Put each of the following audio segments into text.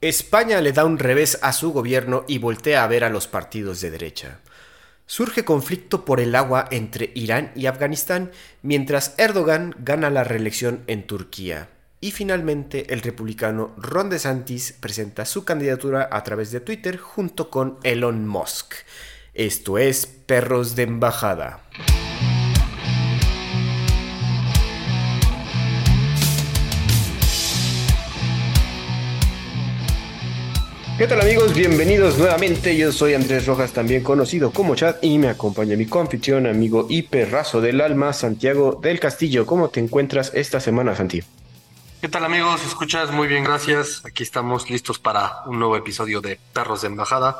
España le da un revés a su gobierno y voltea a ver a los partidos de derecha. Surge conflicto por el agua entre Irán y Afganistán, mientras Erdogan gana la reelección en Turquía. Y finalmente el republicano Ron DeSantis presenta su candidatura a través de Twitter junto con Elon Musk. Esto es Perros de Embajada. ¿Qué tal amigos? Bienvenidos nuevamente. Yo soy Andrés Rojas, también conocido como Chad, y me acompaña mi confitrión, amigo y perrazo del alma, Santiago del Castillo. ¿Cómo te encuentras esta semana, Santi? ¿Qué tal amigos? ¿Escuchas? Muy bien, gracias. Aquí estamos listos para un nuevo episodio de Perros de Embajada.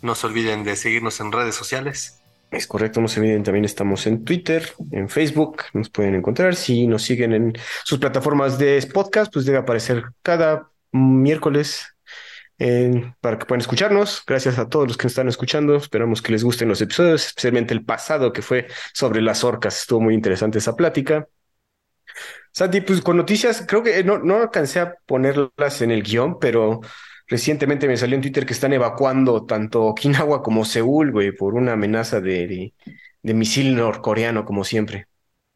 No se olviden de seguirnos en redes sociales. Es correcto, no se olviden, también estamos en Twitter, en Facebook, nos pueden encontrar. Si nos siguen en sus plataformas de podcast, pues debe aparecer cada miércoles para que puedan escucharnos. Gracias a todos los que nos están escuchando. Esperamos que les gusten los episodios, especialmente el pasado que fue sobre las orcas. Estuvo muy interesante esa plática. Santi, pues con noticias, creo que no, no alcancé a ponerlas en el guion, pero recientemente me salió en Twitter que están evacuando tanto Okinawa como Seúl, güey, por una amenaza de, de, misil norcoreano, como siempre.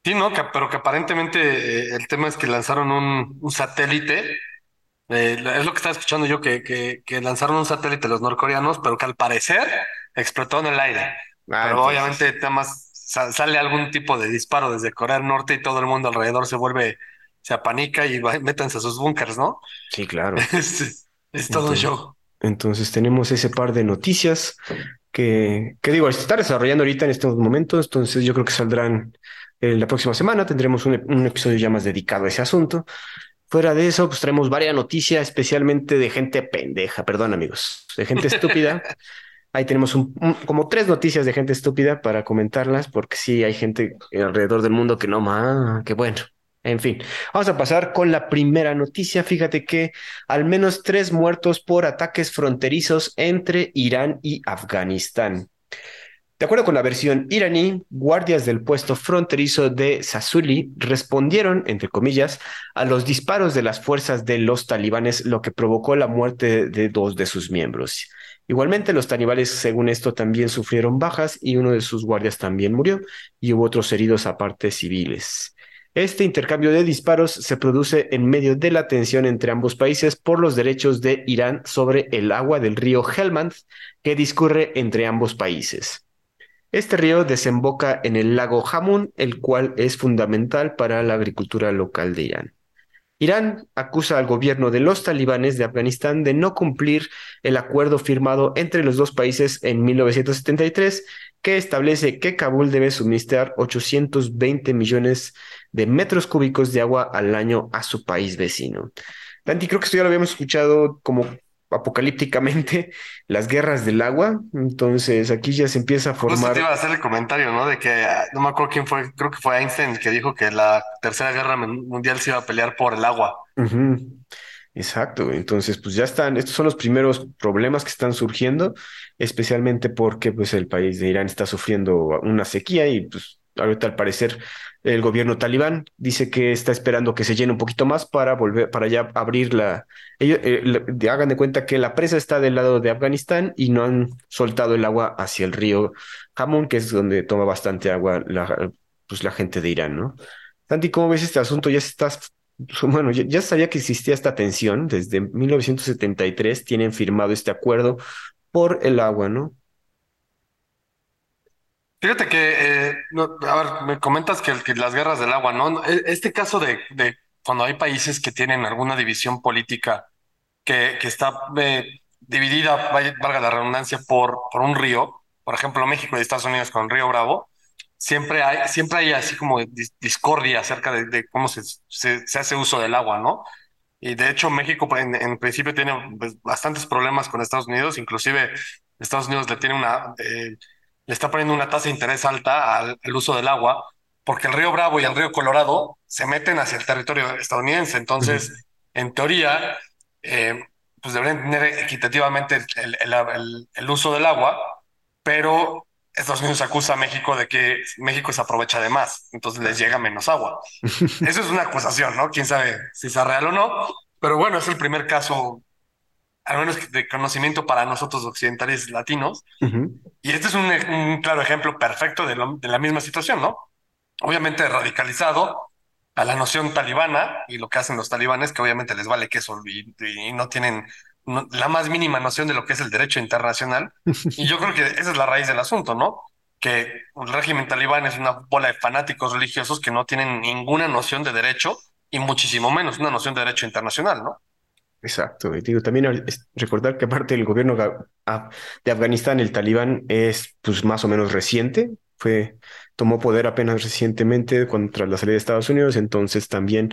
Sí, no, pero que aparentemente eh, el tema es que lanzaron un satélite eh, es lo que estaba escuchando yo, que, que, lanzaron un satélite los norcoreanos, pero que al parecer explotó en el aire. Ah, pero obviamente temas, sale algún tipo de disparo desde Corea del Norte y todo el mundo alrededor se vuelve, se apanica y métanse a sus búnkers, ¿no? Sí, claro. es, todo un show. Entonces tenemos ese par de noticias que, que digo, se está desarrollando ahorita en estos momentos, entonces yo creo que saldrán eh, la próxima semana, tendremos un, un episodio ya más dedicado a ese asunto. Fuera de eso, pues traemos varias noticias, especialmente de gente pendeja, perdón amigos, de gente estúpida. Ahí tenemos un, como tres noticias de gente estúpida para comentarlas, porque sí hay gente alrededor del mundo que no más, que bueno. En fin, vamos a pasar con la primera noticia. Fíjate que al menos tres muertos por ataques fronterizos entre Irán y Afganistán. De acuerdo con la versión iraní, guardias del puesto fronterizo de Sasuli respondieron, entre comillas, a los disparos de las fuerzas de los talibanes, lo que provocó la muerte de dos de sus miembros. Igualmente, los talibanes, según esto, también sufrieron bajas y uno de sus guardias también murió y hubo otros heridos aparte civiles. Este intercambio de disparos se produce en medio de la tensión entre ambos países por los derechos de Irán sobre el agua del río Helmand que discurre entre ambos países. Este río desemboca en el lago Hamun, el cual es fundamental para la agricultura local de Irán. Irán acusa al gobierno de los talibanes de Afganistán de no cumplir el acuerdo firmado entre los dos países en 1973 que establece que Kabul debe suministrar 820 millones de metros cúbicos de agua al año a su país vecino. Dante, creo que esto ya lo habíamos escuchado como apocalípticamente las guerras del agua. Entonces aquí ya se empieza a formar. te iba a hacer el comentario, ¿no? De que no me acuerdo quién fue, creo que fue Einstein el que dijo que la tercera guerra mundial se iba a pelear por el agua. Exacto. Entonces, pues ya están, estos son los primeros problemas que están surgiendo, especialmente porque pues el país de Irán está sufriendo una sequía y pues ahorita al parecer el gobierno talibán dice que está esperando que se llene un poquito más para volver, para ya abrir la. Ellos eh, hagan de cuenta que la presa está del lado de Afganistán y no han soltado el agua hacia el río Hamun, que es donde toma bastante agua la, pues, la gente de Irán, ¿no? Santi, ¿cómo ves este asunto? Ya estás. Bueno, ya, ya sabía que existía esta tensión. Desde 1973 tienen firmado este acuerdo por el agua, ¿no? Fíjate que, eh, a ver, me comentas que, las guerras del agua, ¿no? E, este caso de, cuando hay países que tienen alguna división política que, que está eh, dividida, valga la redundancia, por, por un río, por ejemplo, México y Estados Unidos con el río Bravo, siempre hay, siempre hay así como discordia acerca de, cómo se, se, hace uso del agua, ¿no? Y de hecho México en, principio tiene pues, bastantes problemas con Estados Unidos, inclusive Estados Unidos le tiene una... Eh, le está poniendo una tasa de interés alta al, uso del agua, porque el río Bravo y el río Colorado se meten hacia el territorio estadounidense. Entonces, en teoría, eh, pues deberían tener equitativamente el, uso del agua, pero Estados Unidos acusa a México de que México se aprovecha de más, entonces les llega menos agua. Eso es una acusación, ¿no? Quién sabe si es real o no, pero bueno, es el primer caso al menos de conocimiento para nosotros occidentales latinos. Y este es un, claro ejemplo perfecto de, de la misma situación, ¿no? Obviamente radicalizado, a la noción talibana y lo que hacen los talibanes, que obviamente les vale queso y, y no tienen la más mínima noción de lo que es el derecho internacional. Y yo creo que esa es la raíz del asunto, ¿no? Que el régimen talibán es una bola de fanáticos religiosos que no tienen ninguna noción de derecho y muchísimo menos una noción de derecho internacional, ¿no? Exacto. Y digo, también recordar que aparte del gobierno de Afganistán, el talibán es pues más o menos reciente, fue, tomó poder apenas recientemente contra la salida de Estados Unidos, entonces también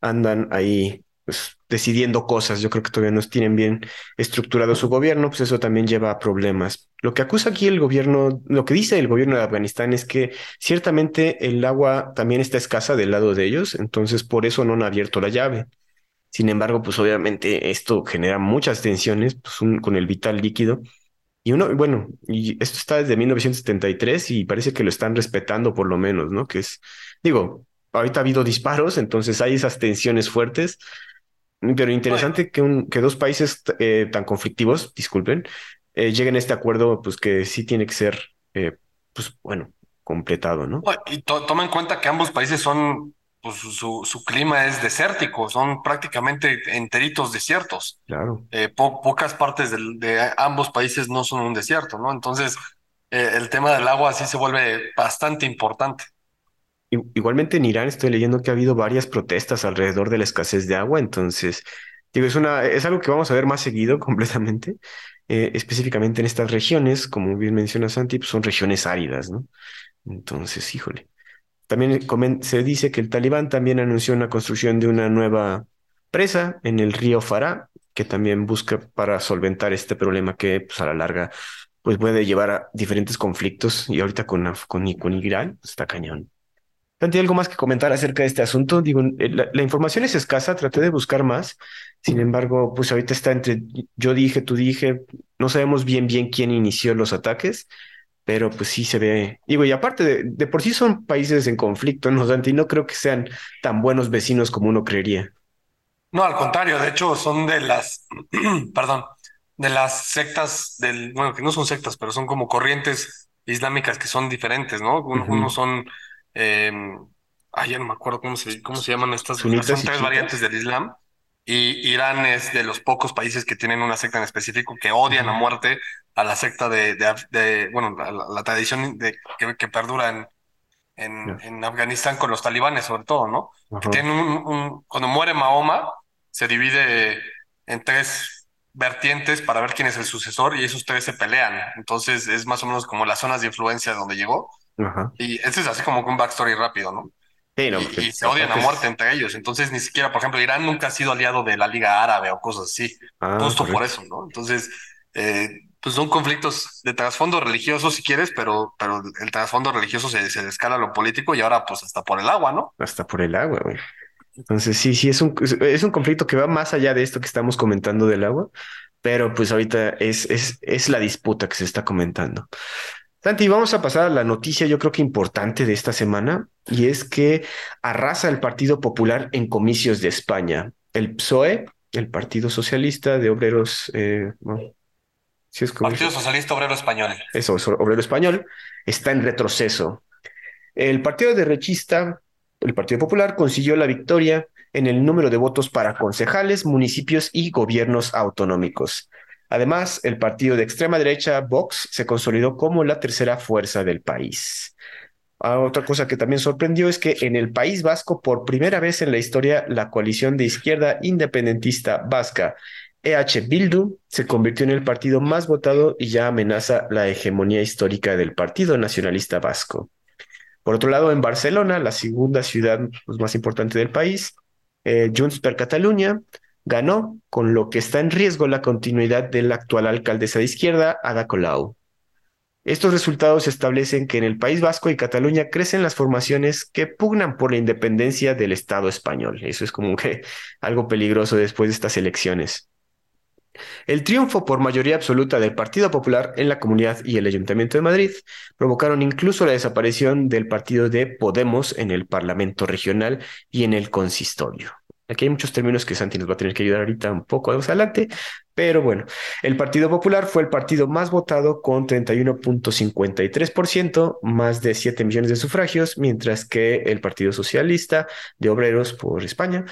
andan ahí pues, decidiendo cosas. Yo creo que todavía no tienen bien estructurado su gobierno, pues eso también lleva a problemas. Lo que acusa aquí el gobierno, lo que dice el gobierno de Afganistán es que ciertamente el agua también está escasa del lado de ellos, entonces por eso no han abierto la llave. Sin embargo, pues obviamente esto genera muchas tensiones pues, con el vital líquido y uno, bueno, y esto está desde 1973 y parece que lo están respetando por lo menos, ¿no? Que es, digo, ahorita ha habido disparos, entonces hay esas tensiones fuertes, pero interesante que, un, que dos países eh, tan conflictivos, disculpen, eh, lleguen a este acuerdo, pues que sí tiene que ser, eh, pues bueno, completado, ¿no? Y toma en cuenta que ambos países son pues su, su, clima es desértico, son prácticamente enteritos desiertos. Claro. Eh, pocas partes de, ambos países no son un desierto, ¿no? Entonces, eh, el tema del agua sí se vuelve bastante importante. Igualmente en Irán estoy leyendo que ha habido varias protestas alrededor de la escasez de agua, entonces, digo, es, una, es algo que vamos a ver más seguido completamente, eh, específicamente en estas regiones, como bien menciona Santi, pues son regiones áridas, ¿no? Entonces, híjole. También se dice que el talibán también anunció una construcción de una nueva presa en el río Farah, que también busca para solventar este problema que pues, a la larga pues, puede llevar a diferentes conflictos y ahorita con, con, con Irán pues, está cañón. ¿Tanto algo más que comentar acerca de este asunto? Digo, eh, la, la, información es escasa, traté de buscar más. Sin embargo, pues ahorita está entre yo dije, tú dije, no sabemos bien bien quién inició los ataques pero pues sí se ve, digo, y aparte de, de por sí son países en conflicto, ¿no, Santi? No creo que sean tan buenos vecinos como uno creería. No, al contrario, de hecho son de las, perdón, de las sectas del, bueno, que no son sectas, pero son como corrientes islámicas que son diferentes, ¿no? Uno, son, eh, ay, ya no me acuerdo cómo se, cómo se llaman estas, son tres variantes del Islam. Y Irán es de los pocos países que tienen una secta en específico que odian a muerte a la secta de, de, bueno, la, tradición de, que, perdura en, en, Afganistán con los talibanes, sobre todo, ¿no? Que tienen un, cuando muere Mahoma, se divide en tres vertientes para ver quién es el sucesor y esos tres se pelean. Entonces es más o menos como las zonas de influencia de donde llegó. Y ese es así como un backstory rápido, ¿no? Sí, no, y, se odian a muerte entre ellos. Entonces, ni siquiera, por ejemplo, Irán nunca ha sido aliado de la Liga Árabe o cosas así. Ah, justo por eso, ¿no? Entonces, eh, pues son conflictos de trasfondo religioso, si quieres, pero, pero el trasfondo religioso se, se escala a lo político y ahora pues hasta por el agua, ¿no? Hasta por el agua, güey. Entonces sí, sí, es un, es un conflicto que va más allá de esto que estamos comentando del agua, pero pues ahorita es, es, es la disputa que se está comentando. Santi, vamos a pasar a la noticia yo creo que importante de esta semana y es que arrasa el Partido Popular en comicios de España. El PSOE, el Partido Socialista de Obreros, eh, Partido Socialista Obrero Español. Eso, Obrero Español, está en retroceso. El partido derechista, el Partido Popular, consiguió la victoria en el número de votos para concejales, municipios y gobiernos autonómicos. Además, el partido de extrema derecha, Vox, se consolidó como la tercera fuerza del país. Ah, otra cosa que también sorprendió es que en el País Vasco, por primera vez en la historia, la coalición de izquierda independentista vasca EH Bildu se convirtió en el partido más votado y ya amenaza la hegemonía histórica del Partido Nacionalista Vasco. Por otro lado, en Barcelona, la segunda ciudad pues, más importante del país, eh, Junts per Catalunya ganó, con lo que está en riesgo la continuidad de la actual alcaldesa de izquierda, Ada Colau. Estos resultados establecen que en el País Vasco y Cataluña crecen las formaciones que pugnan por la independencia del Estado español. Eso es como que algo peligroso después de estas elecciones. El triunfo por mayoría absoluta del Partido Popular en la Comunidad y el Ayuntamiento de Madrid provocaron incluso la desaparición del partido de Podemos en el Parlamento Regional y en el Consistorio. Aquí hay muchos términos que Santi nos va a tener que ayudar ahorita un poco más adelante, Pero bueno, el Partido Popular fue el partido más votado con 31.53%, más de 7 millones de sufragios, mientras que el Partido Socialista de Obreros por España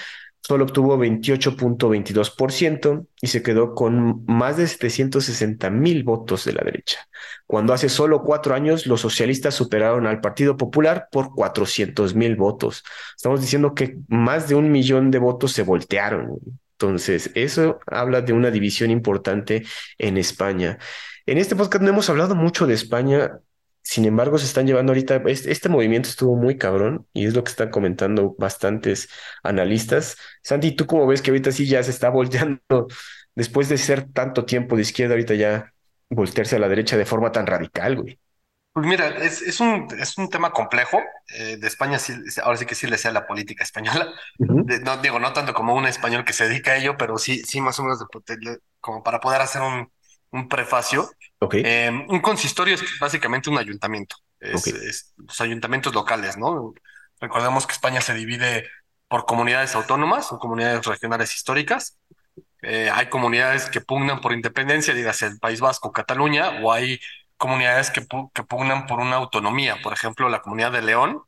solo obtuvo 28.22% y se quedó con más de 760 mil votos de la derecha, cuando hace solo cuatro años los socialistas superaron al Partido Popular por 400 mil votos. Estamos diciendo que más de un millón de votos se voltearon. Entonces, eso habla de una división importante en España. En este podcast no hemos hablado mucho de España, sin embargo, se están llevando ahorita, este, este, movimiento estuvo muy cabrón y es lo que están comentando bastantes analistas. Santi, ¿tú cómo ves que ahorita sí ya se está volteando, después de ser tanto tiempo de izquierda, ahorita ya voltearse a la derecha de forma tan radical, güey? Pues mira, es, un, es un tema complejo. Eh, de España, sí, ahora sí que sí le sea la política española. no digo, no tanto como un español que se dedica a ello, pero sí, sí más o menos como para poder hacer un, un prefacio. Eh, un consistorio es básicamente un ayuntamiento. Es, los ayuntamientos locales, ¿no? Recordemos que España se divide por comunidades autónomas o comunidades regionales históricas. Eh, hay comunidades que pugnan por independencia, dígase el País Vasco, Cataluña, o hay comunidades que, que pugnan por una autonomía. Por ejemplo, la comunidad de León,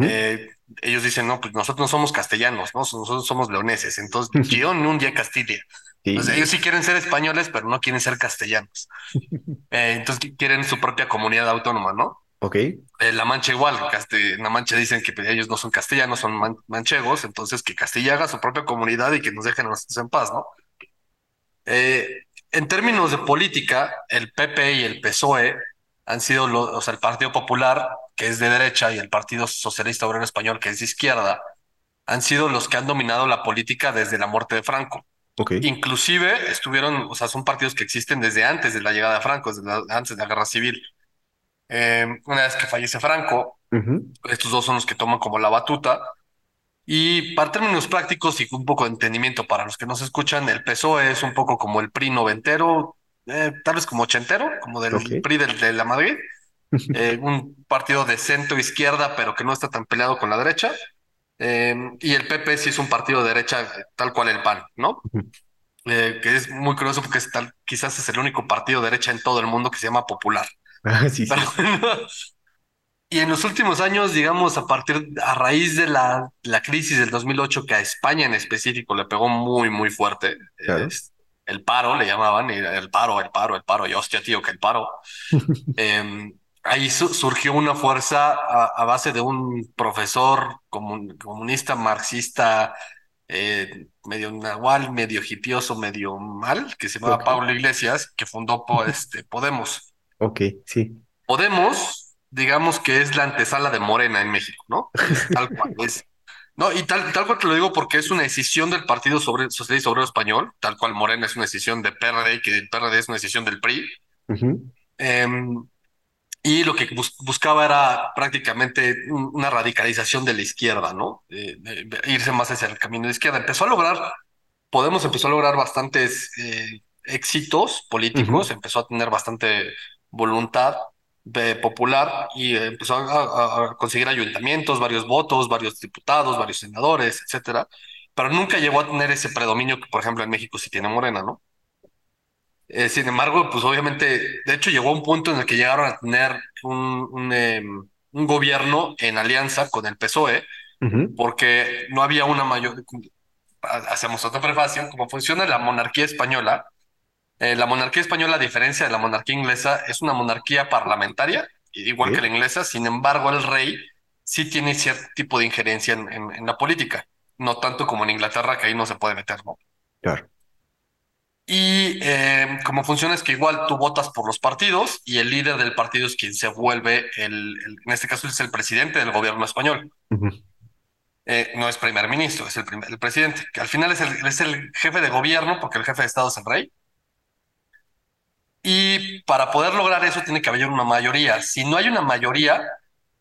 eh, ellos dicen, no, pues nosotros no somos castellanos, ¿no? Nosotros somos leoneses. Entonces, Gion, un día Castilla. Ellos sí quieren ser españoles, pero no quieren ser castellanos. Eh, entonces, quieren su propia comunidad autónoma, ¿no? Ok. Eh, la Mancha igual, en La Mancha dicen que ellos no son castellanos, son manchegos, entonces que Castilla haga su propia comunidad y que nos dejen a nosotros en paz, ¿no? en términos de política, el PP y el PSOE han sido, los, o sea, el Partido Popular, que es de derecha, y el Partido Socialista Obrero Español, que es de izquierda, han sido los que han dominado la política desde la muerte de Franco. Okay. Inclusive estuvieron, o sea, son partidos que existen desde antes de la llegada de Franco, desde antes de la guerra civil. Eh, una vez que fallece Franco, estos dos son los que toman como la batuta. Y para términos prácticos y un poco de entendimiento para los que nos escuchan, el PSOE es un poco como el PRI noventero, eh, tal vez como ochentero, como del PRI de la Madrid, eh, un partido de centro izquierda, pero que no está tan peleado con la derecha. Eh, y el PP sí es un partido de derecha, tal cual el PAN, ¿no? que es muy curioso porque es tal, quizás es el único partido de derecha en todo el mundo que se llama popular. Ah, sí, sí. y en los últimos años, digamos, a partir, a raíz de la, la crisis del 2008, que a España en específico le pegó muy, muy fuerte, el paro, le llamaban, el paro, el paro, el paro, y hostia, tío, que el paro. Em, ahí surgió una fuerza a, base de un profesor comunista, marxista, eh, medio nahual, medio hipioso, medio mal, que se llamaba Pablo Iglesias, que fundó este, Podemos. Ok, sí. Podemos, digamos que es la antesala de Morena en México, ¿no? tal cual es no, y tal, tal cual te lo digo porque es una decisión del Partido Socialista Obrero Español, tal cual Morena es una decisión de PRD que el PRD es una decisión del PRI. Y lo que buscaba era prácticamente una radicalización de la izquierda, ¿no? irse más hacia el camino de izquierda. Empezó a lograr, Podemos empezó a lograr bastantes eh, éxitos políticos, empezó a tener bastante voluntad, popular y empezó a, conseguir ayuntamientos, varios votos, varios diputados, varios senadores, etcétera, pero nunca llegó a tener ese predominio que, por ejemplo, en México sí tiene Morena, ¿no? Eh, sin embargo, pues obviamente, de hecho, llegó un punto en el que llegaron a tener un, un, em, gobierno en alianza con el PSOE, porque no había una mayor. Hacemos otra prefacio, como funciona la monarquía española, eh, la monarquía española, a diferencia de la monarquía inglesa, es una monarquía parlamentaria, igual que la inglesa. Sin embargo, el rey sí tiene cierto tipo de injerencia en, la política, no tanto como en Inglaterra, que ahí no se puede meter, ¿no? Claro. Y eh, como funciona es que igual tú votas por los partidos y el líder del partido es quien se vuelve, el, en este caso es el presidente del gobierno español. Eh, no es primer ministro, es el, el, presidente, que al final es el, es el jefe de gobierno, porque el jefe de Estado es el rey. Y para poder lograr eso tiene que haber una mayoría. Si no hay una mayoría,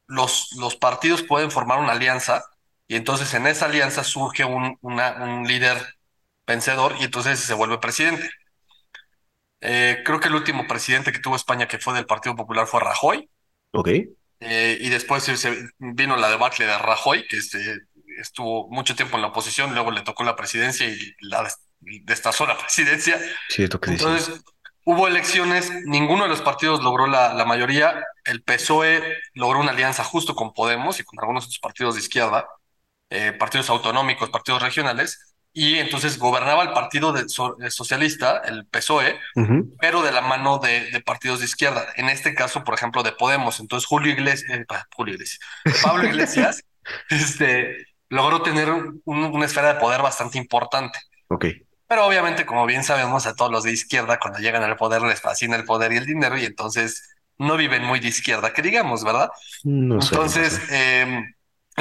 los, los partidos pueden formar una alianza y entonces en esa alianza surge un, un líder vencedor y entonces se vuelve presidente. Eh, creo que el último presidente que tuvo España que fue del Partido Popular fue Rajoy. Ok. Eh, y después se vino la debacle de Rajoy, que este, estuvo mucho tiempo en la oposición, luego le tocó la presidencia y la destazó la presidencia. Cierto que Entonces, hubo elecciones, ninguno de los partidos logró la, la mayoría. El PSOE logró una alianza justo con Podemos y con algunos otros partidos de izquierda, eh, partidos autonómicos, partidos regionales, y entonces gobernaba el partido de, so- eh, socialista, el PSOE, Ujú, pero de la mano de, de partidos de izquierda. En este caso, por ejemplo, de Podemos. Entonces, Julio Iglesias, eh, Julio Iglesias, Pablo Iglesias, este, logró tener un- una esfera de poder bastante importante. Ok, Pero obviamente, como bien sabemos, a todos los de izquierda, cuando llegan al poder, les fascina el poder y el dinero, y entonces no viven muy de izquierda, que digamos, ¿verdad? no sé. Entonces, eh,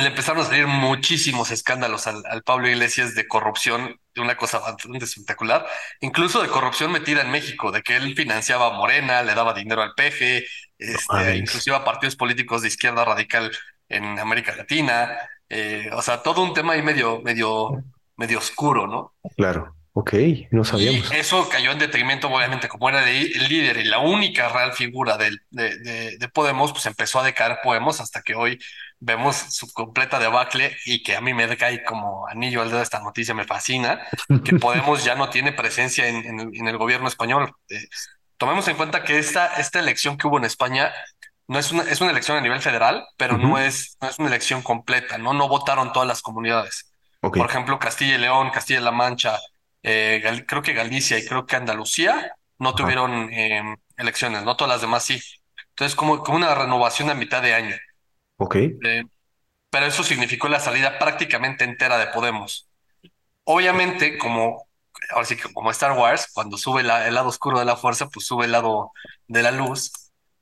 le empezaron a salir muchísimos escándalos al, al Pablo Iglesias de corrupción, de una cosa bastante espectacular, incluso de corrupción metida en México, de que él financiaba a Morena, le daba dinero al PG, este, inclusive a partidos políticos de izquierda radical en América Latina, eh, o sea, todo un tema ahí medio, medio, medio oscuro, ¿no? Claro, ok, no sabíamos. Y eso cayó en detrimento, obviamente, como era de- el líder y la única real figura del- de, de- de Podemos, pues empezó a decaer Podemos hasta que hoy vemos su completa debacle y que a mí me cae como anillo al dedo esta noticia, me fascina, que Podemos ya no tiene presencia en, en el, en el gobierno español. Eh, tomemos en cuenta que esta, esta elección que hubo en España no es una, es una elección a nivel federal, pero no es, no es una elección completa, ¿no? No votaron todas las comunidades. Por ejemplo, Castilla y León, Castilla-La Mancha, eh, creo que Galicia y creo que Andalucía no tuvieron eh, elecciones, no todas las demás sí. Entonces, como, como una renovación a mitad de año. ok, Eh, pero eso significó la salida prácticamente entera de Podemos. Obviamente, como ahora sí que como Star Wars, cuando sube la- el lado oscuro de la fuerza, pues sube el lado de la luz.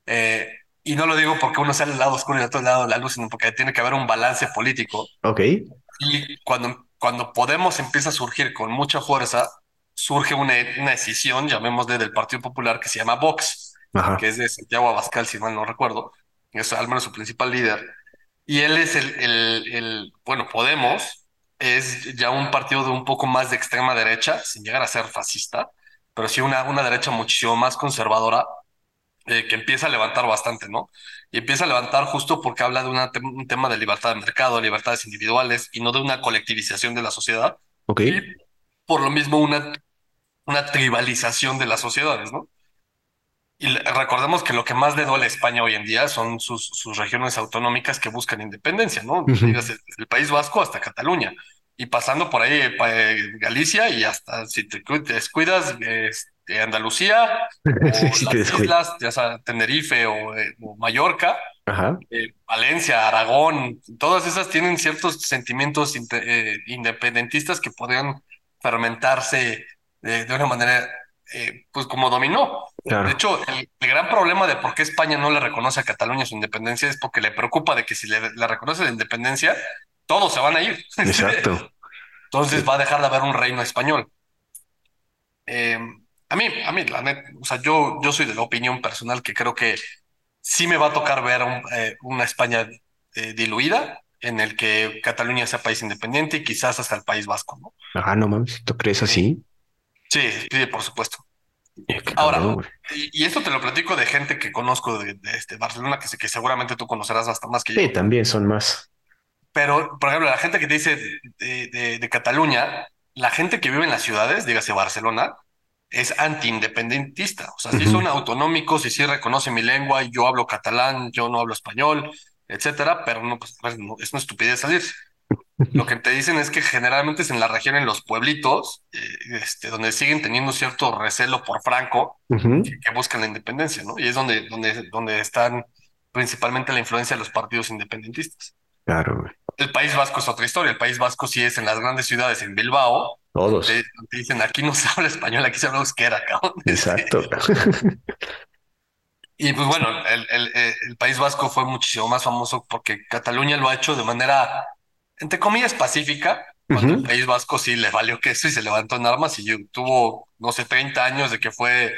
Eh, y no lo digo porque uno sale del lado oscuro y del otro lado de la luz, sino porque tiene que haber un balance político. ok, Y cuando, cuando Podemos empieza a surgir con mucha fuerza, surge una, una decisión, llamémosle del Partido Popular, que se llama Vox, ajá, que es de Santiago Abascal, si mal no recuerdo, es al menos su principal líder. Y él es el, el, el, bueno, Podemos es ya un partido de un poco más de extrema derecha, sin llegar a ser fascista, pero sí una, una derecha muchísimo más conservadora, eh, que empieza a levantar bastante, ¿no? Y empieza a levantar justo porque habla de una te- un tema de libertad de mercado, libertades individuales y no de una colectivización de la sociedad. ok, Y por lo mismo una, una tribalización de las sociedades, ¿no? Y recordemos que lo que más le duele a España hoy en día son sus, sus regiones autonómicas que buscan independencia, ¿no? el, el País Vasco hasta Cataluña. Y pasando por ahí eh, Galicia y hasta si te te descuidas, Andalucía o Sí las islas, ya sea Tenerife o, eh, o Mallorca, Ajá, eh, Valencia, Aragón, todas esas tienen ciertos sentimientos independentistas que podrían fermentarse de, de una manera, eh, pues como dominó. De hecho, el, el gran problema de por qué España no le reconoce a Cataluña su independencia es porque le preocupa de que si le, le reconoce la independencia, todos se van a ir. exacto. Entonces va a dejar de haber un reino español. Eh, a mí, a mí, la neta, o sea, yo, yo soy de la opinión personal que creo que sí me va a tocar ver un- eh, una España eh, diluida, en el que Cataluña sea país independiente y quizás hasta el País Vasco, ¿no? Ajá, no mames, ¿tú crees así? Sí, sí, por supuesto. Ahora, y, y esto te lo platico de gente que conozco de, de este Barcelona, que, seguramente tú conocerás hasta más que Sí, yo. también son más. Pero, por ejemplo, la gente que te dice de, de- de Cataluña, la gente que vive en las ciudades, dígase Barcelona, es antiindependentista. O sea, sí Ujú, son autonómicos y sí reconoce mi lengua, yo hablo catalán, yo no hablo español, etcétera, pero no, pues, no, es una estupidez salirse. Lo que te dicen es que generalmente es en la región, en los pueblitos, eh, este, donde siguen teniendo cierto recelo por Franco, que buscan la independencia, ¿no? Y es donde, donde, donde están principalmente la influencia de los partidos independentistas. Claro, güey. El País Vasco es otra historia. El País Vasco sí es en las grandes ciudades, en Bilbao. Todos. Te, te dicen, aquí no se habla español, aquí se habla euskera, cabrón. Exacto. y pues bueno, el, el, País Vasco fue muchísimo más famoso porque Cataluña lo ha hecho de manera, entre comillas, pacífica, cuando el País Vasco sí le valió queso y se levantó en armas y tuvo, no sé, 30 años de que fue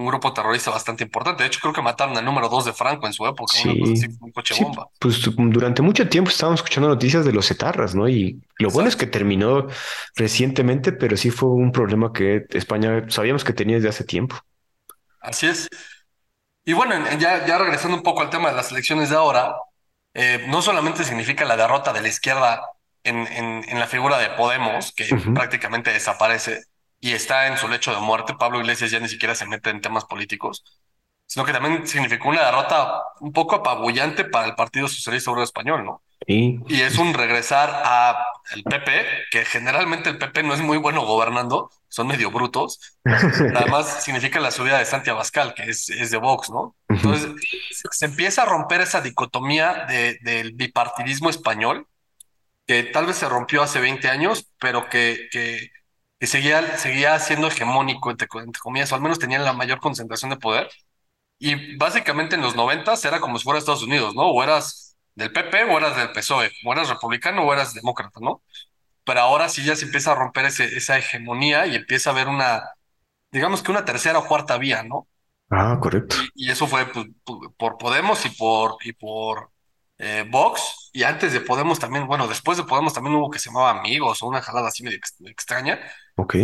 un grupo terrorista bastante importante. De hecho, creo que mataron al número dos de Franco en su época, una cosa Sí, así, un coche sí, bomba. pues durante mucho tiempo estábamos escuchando noticias de los etarras, ¿no? Y lo bueno es que terminó recientemente, pero sí fue un problema que España sabíamos que tenía desde hace tiempo. Así es. Y bueno, en- en ya, ya regresando un poco al tema de las elecciones de ahora, eh, no solamente significa la derrota de la izquierda en, en, en la figura de Podemos, que prácticamente desaparece, y está en su lecho de muerte, Pablo Iglesias ya ni siquiera se mete en temas políticos, sino que también significó una derrota un poco apabullante para el Partido Socialista Obrero Español, ¿no? Y, Y es un regresar a el PP, que generalmente el PP no es muy bueno gobernando, son medio brutos. Además, significa la subida de Santi Abascal, que es, es de Vox, ¿no? Entonces, se, se empieza a romper esa dicotomía de, del bipartidismo español, que tal vez se rompió hace 20 años, pero que, que, que seguía, seguía siendo hegemónico, entre, entre comillas, o al menos tenían la mayor concentración de poder. Y básicamente en los 90 era como si fuera Estados Unidos, ¿no? O eras del PP o eras del PSOE, o eras republicano o eras demócrata, ¿no? Pero ahora sí ya se empieza a romper ese, esa hegemonía y empieza a haber una, digamos que una tercera o cuarta vía, ¿no? ah, correcto. Y, y eso fue pues, pu- por Podemos y por, y por eh, Vox. Y antes de Podemos también, bueno, después de Podemos también hubo que se llamaba Amigos o una jalada así medio ex- extraña. Ok,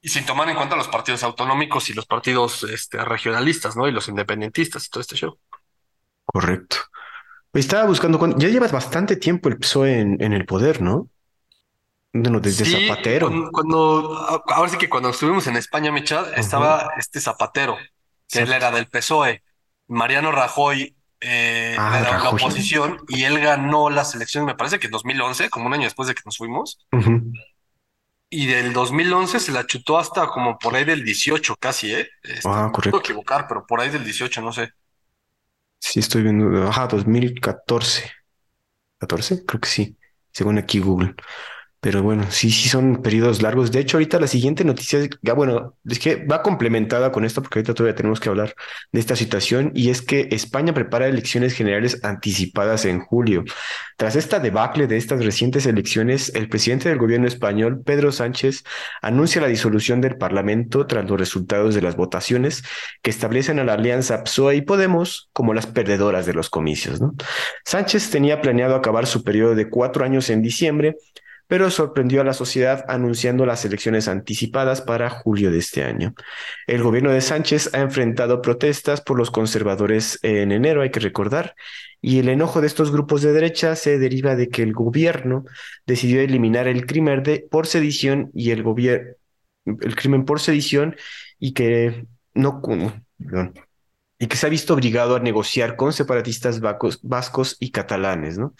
Y sin tomar en cuenta los partidos autonómicos y los partidos este, regionalistas, ¿no? Y los independentistas y todo este show. correcto. Estaba buscando, cuán- ya llevas bastante tiempo el PSOE en, en el poder, ¿no? Bueno, desde Sí, Zapatero. cuando, cuando- ahora sí que cuando estuvimos en España, Micha, estaba este Zapatero, que él era del PSOE, Mariano Rajoy eh, Ah, la oposición y él ganó las elecciones, me parece que en 2011, como un año después de que nos fuimos, y del 2011 se la chutó hasta como por ahí del 18 casi, ¿eh? Este, Ah, correcto. puedo equivocar, pero por ahí del 18, no sé. Sí, estoy viendo. Ajá, 2014. ¿14? Creo que sí, según aquí Google. Pero bueno, sí, sí son periodos largos. De hecho, ahorita la siguiente noticia, ya bueno, es que va complementada con esto porque ahorita todavía tenemos que hablar de esta situación y es que España prepara elecciones generales anticipadas en julio. Tras esta debacle de estas recientes elecciones, el presidente del gobierno español, Pedro Sánchez, anuncia la disolución del Parlamento tras los resultados de las votaciones que establecen a la alianza PSOE y Podemos como las perdedoras de los comicios, ¿no? Sánchez tenía planeado acabar su periodo de cuatro años en diciembre, pero sorprendió a la sociedad anunciando las elecciones anticipadas para julio de este año. El gobierno de Sánchez ha enfrentado protestas por los conservadores en enero, hay que recordar, y el enojo de estos grupos de derecha se deriva de que el gobierno decidió eliminar el crimen de, por sedición y el gobierno el crimen por sedición y que no y que se ha visto obligado a negociar con separatistas vascos y catalanes, ¿no?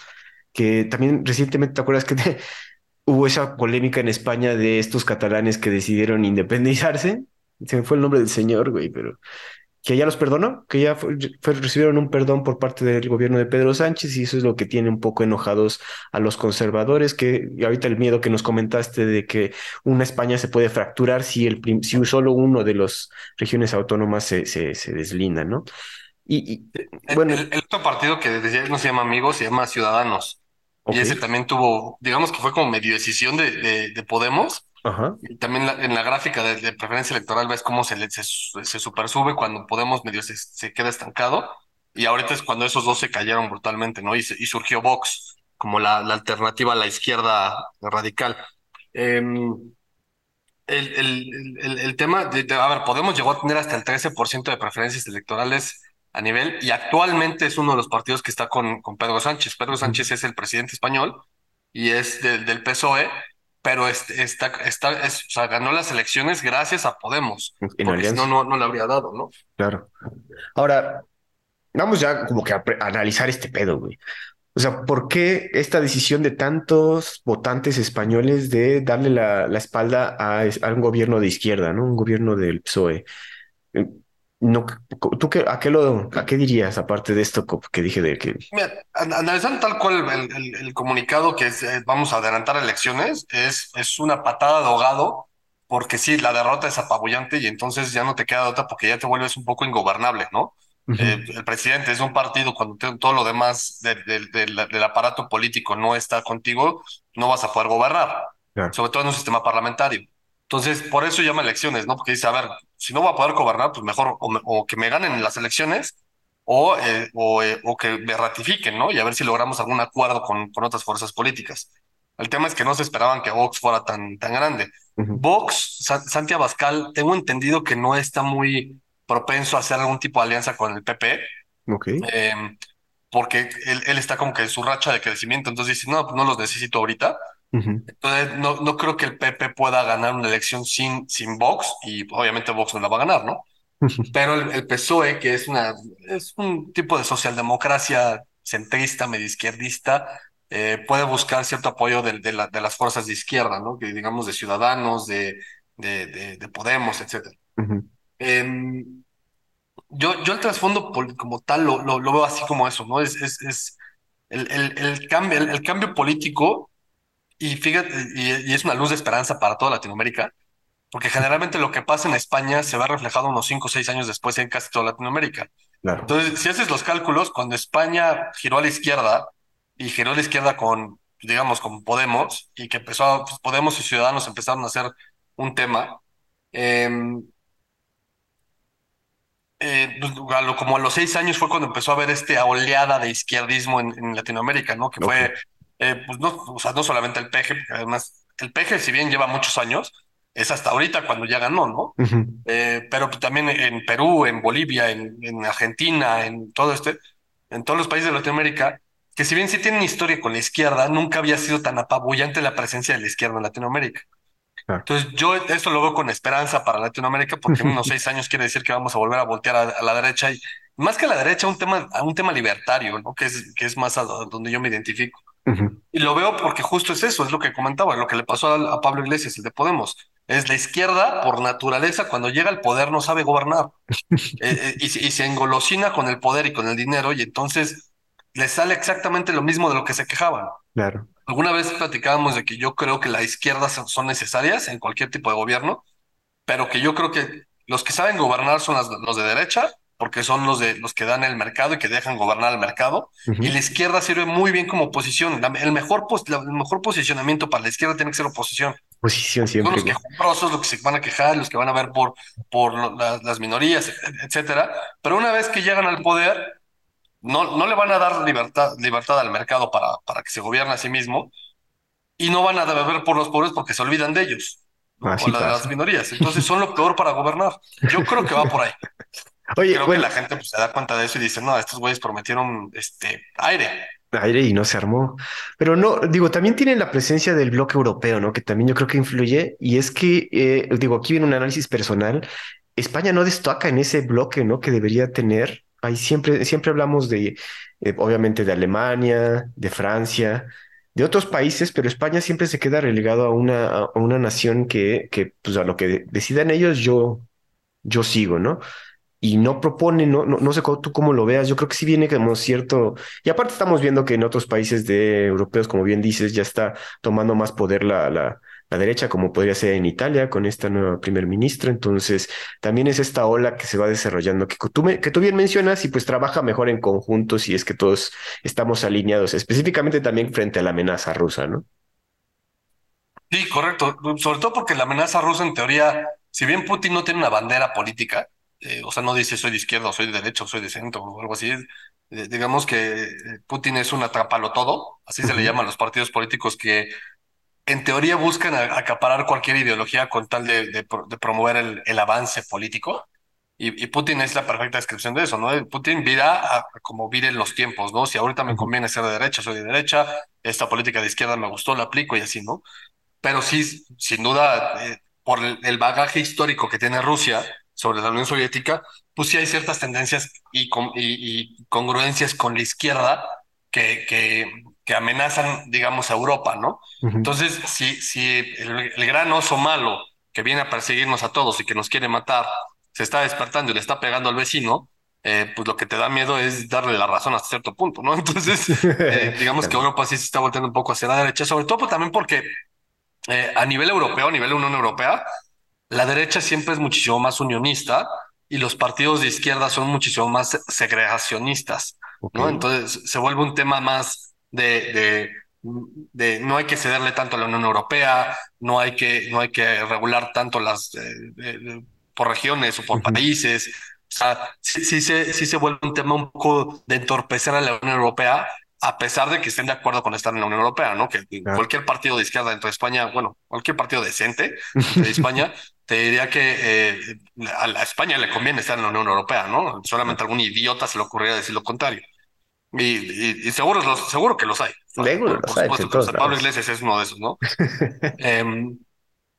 Que también recientemente, ¿te acuerdas que hubo esa polémica en España de estos catalanes que decidieron independizarse? Se me fue el nombre del señor, güey, pero que ya los perdonó, que ya fue- fue- recibieron un perdón por parte del gobierno de Pedro Sánchez y eso es lo que tiene un poco enojados a los conservadores, que ahorita el miedo que nos comentaste de que una España se puede fracturar si, el, si solo uno de las regiones autónomas se, se, se deslinda, ¿no? Y, bueno, el- el otro partido que decía no se llama Amigos, se llama Ciudadanos. Y ese también tuvo, digamos que fue como medio decisión de, de, de Podemos. ajá, Y también la- en la gráfica de, de preferencia electoral ves cómo se, le, se, se supersube cuando Podemos medio se, se queda estancado. Y ahorita es cuando esos dos se cayeron brutalmente, ¿no? Y, se- y surgió Vox como la, la alternativa a la izquierda radical. Em, el, el, el, el tema, de, de- a ver, Podemos llegó a tener hasta el 13% de preferencias electorales a nivel y actualmente es uno de los partidos que está con, con Pedro Sánchez. Pedro Sánchez es el presidente español y es del del PSOE, pero este, está, está, es, o sea, ganó las elecciones gracias a Podemos, porque si no, no, no le habría dado, ¿no? claro. Ahora, vamos ya como que a, analizar este pedo, güey. O sea, ¿por qué esta decisión de tantos votantes españoles de darle la, la espalda a, es- a un gobierno de izquierda, ¿no? Un gobierno del PSOE. No, ¿tú qué, a qué lo, a qué dirías aparte de esto que dije de que, Mira, an- analizando tal cual el, el- el comunicado que es, eh, vamos a adelantar elecciones, es, es una patada de ahogado, porque sí, la derrota es apabullante y entonces ya no te queda otra porque ya te vuelves un poco ingobernable, ¿no? Eh, el presidente es un partido, cuando te- todo lo demás de- de- de la- del aparato político no está contigo, no vas a poder gobernar, Claro. sobre todo en un sistema parlamentario. Entonces, por eso llama elecciones, ¿no? Porque dice, a ver, si no voy a poder gobernar, pues mejor o, me- o que me ganen las elecciones o, eh, o, eh, o que me ratifiquen, ¿no? Y a ver si logramos algún acuerdo con, con otras fuerzas políticas. El tema es que no se esperaban que Vox fuera tan, tan grande. Vox, Sa- Santi Abascal, tengo entendido que no está muy propenso a hacer algún tipo de alianza con el PP, eh, porque él, él está como que en su racha de crecimiento, entonces dice, no, no los necesito ahorita. Entonces, no, no creo que el PP pueda ganar una elección sin, sin Vox, y obviamente Vox no la va a ganar, ¿no? Pero el, PSOE, que es, una, es un tipo de socialdemocracia centrista, medio izquierdista, eh, puede buscar cierto apoyo de, de, la, de, las fuerzas de izquierda, ¿no? Que digamos de Ciudadanos, de, de, de Podemos, etc. eh, yo, yo el trasfondo como tal lo, lo, lo, veo así como eso, ¿no? Es, es, es el, el, el cambio, el, cambio político y fíjate, y, y, es una luz de esperanza para toda Latinoamérica, porque generalmente lo que pasa en España se va reflejado unos 5 o 6 años después en casi toda Latinoamérica. Claro. Entonces, si haces los cálculos, cuando España giró a la izquierda y giró a la izquierda con, digamos, con Podemos, y que empezó, a, pues, Podemos y Ciudadanos empezaron a hacer un tema, eh, eh, pues, como a los seis años fue cuando empezó a haber esta oleada de izquierdismo en, en Latinoamérica, ¿no? Que okay. fue, eh, pues no, o sea, no solamente el PG, porque además el PG, si bien lleva muchos años, es hasta ahorita cuando ya ganó, ¿no? Uh -huh. eh, pero también en Perú, en Bolivia, en, en, Argentina, en todo este, en todos los países de Latinoamérica, que si bien sí tienen historia con la izquierda, nunca había sido tan apabullante la presencia de la izquierda en Latinoamérica. Claro. Entonces, yo esto lo veo con esperanza para Latinoamérica, porque en unos seis años quiere decir que vamos a volver a voltear a, a, la derecha y más que a la derecha, un tema, un tema libertario, ¿no? Que es, que es más a donde yo me identifico. Uh -huh. Y lo veo porque justo es eso, es lo que comentaba, lo que le pasó a, a, Pablo Iglesias, el de Podemos. Es la izquierda, por naturaleza, cuando llega al poder no sabe gobernar. eh, eh, y, y se engolosina con el poder y con el dinero, y entonces le sale exactamente lo mismo de lo que se quejaban. Claro. Alguna vez platicábamos de que yo creo que las izquierdas son necesarias en cualquier tipo de gobierno, pero que yo creo que los que saben gobernar son las, los de derecha, porque son los de los que dan el mercado y que dejan gobernar el mercado. Uh -huh. Y la izquierda sirve muy bien como oposición. La, el, mejor pos, la, el mejor posicionamiento para la izquierda tiene que ser oposición. Posición siempre. Son los quejumbrosos, los que se van a quejar, los que van a ver por, por las, las minorías, etcétera. Pero una vez que llegan al poder, no, no le van a dar libertad, libertad al mercado para, para que se gobierne a sí mismo y no van a beber por los pobres porque se olvidan de ellos Así o la de las minorías. Entonces son lo peor para gobernar. Yo creo que va por ahí. Oye, creo bueno, que la gente pues, se da cuenta de eso y dice, no, estos güeyes prometieron este aire. Aire y no se armó. Pero no, digo, también tienen la presencia del bloque europeo, ¿no? Que también yo creo que influye. Y es que, eh, digo, aquí viene un análisis personal. España no destaca en ese bloque, ¿no? Que debería tener ahí siempre, siempre hablamos de, eh, obviamente, de Alemania, de Francia, de otros países, pero España siempre se queda relegado a una, a una nación que, que, pues a lo que decidan ellos, yo, yo sigo, ¿no? Y no propone, no, no, no sé cómo, tú cómo lo veas, yo creo que sí viene como cierto, y aparte estamos viendo que en otros países de europeos, como bien dices, ya está tomando más poder la, la, la derecha, como podría ser en Italia con esta nueva primer ministra. Entonces, también es esta ola que se va desarrollando, que tú, que tú bien mencionas y pues trabaja mejor en conjunto si es que todos estamos alineados, específicamente también frente a la amenaza rusa, ¿no? Sí, correcto. Sobre todo porque la amenaza rusa, en teoría, si bien Putin no tiene una bandera política, eh, o sea, no dice soy de izquierda, soy de derecha, soy de centro, o algo así, eh, digamos que Putin es un atrapalo todo, así se le llaman los partidos políticos que en teoría buscan acaparar cualquier ideología con tal de, de, de promover el, el, avance político. Y, y, Putin es la perfecta descripción de eso, ¿no? Putin vira a, a como viren los tiempos, ¿no? Si ahorita me conviene ser de derecha, soy de derecha, esta política de izquierda me gustó, la aplico y así, ¿no? Pero sí, sin duda, eh, por el, el, bagaje histórico que tiene Rusia sobre la Unión Soviética, pues sí hay ciertas tendencias y, y, y congruencias con la izquierda que, que, que amenazan, digamos, a Europa, ¿no? Uh -huh. Entonces, si, si el, el, gran oso malo que viene a perseguirnos a todos y que nos quiere matar se está despertando y le está pegando al vecino, eh, pues lo que te da miedo es darle la razón hasta cierto punto, ¿no? Entonces, eh, digamos que Europa sí se está volteando un poco hacia la derecha, sobre todo pues, también porque eh, a nivel europeo, a nivel Unión Europea, la derecha siempre es muchísimo más unionista y los partidos de izquierda son muchísimo más segregacionistas, okay. ¿no? Entonces se vuelve un tema más de, de, de, no hay que cederle tanto a la Unión Europea, no hay que, no hay que regular tanto las eh, por regiones o por uh -huh. países. O sea, sí, sí, se, sí se vuelve un tema un poco de entorpecer a la Unión Europea, a pesar de que estén de acuerdo con estar en la Unión Europea, ¿no? Que claro. cualquier partido de izquierda dentro de España, bueno, cualquier partido decente de España, te diría que eh, a, a España le conviene estar en la Unión Europea, ¿no? Solamente algún idiota se le ocurriría decir lo contrario. Y, y, y seguro, los, seguro que los hay. Seguro, por, supuesto que Pablo Iglesias es uno de esos, ¿no? Em,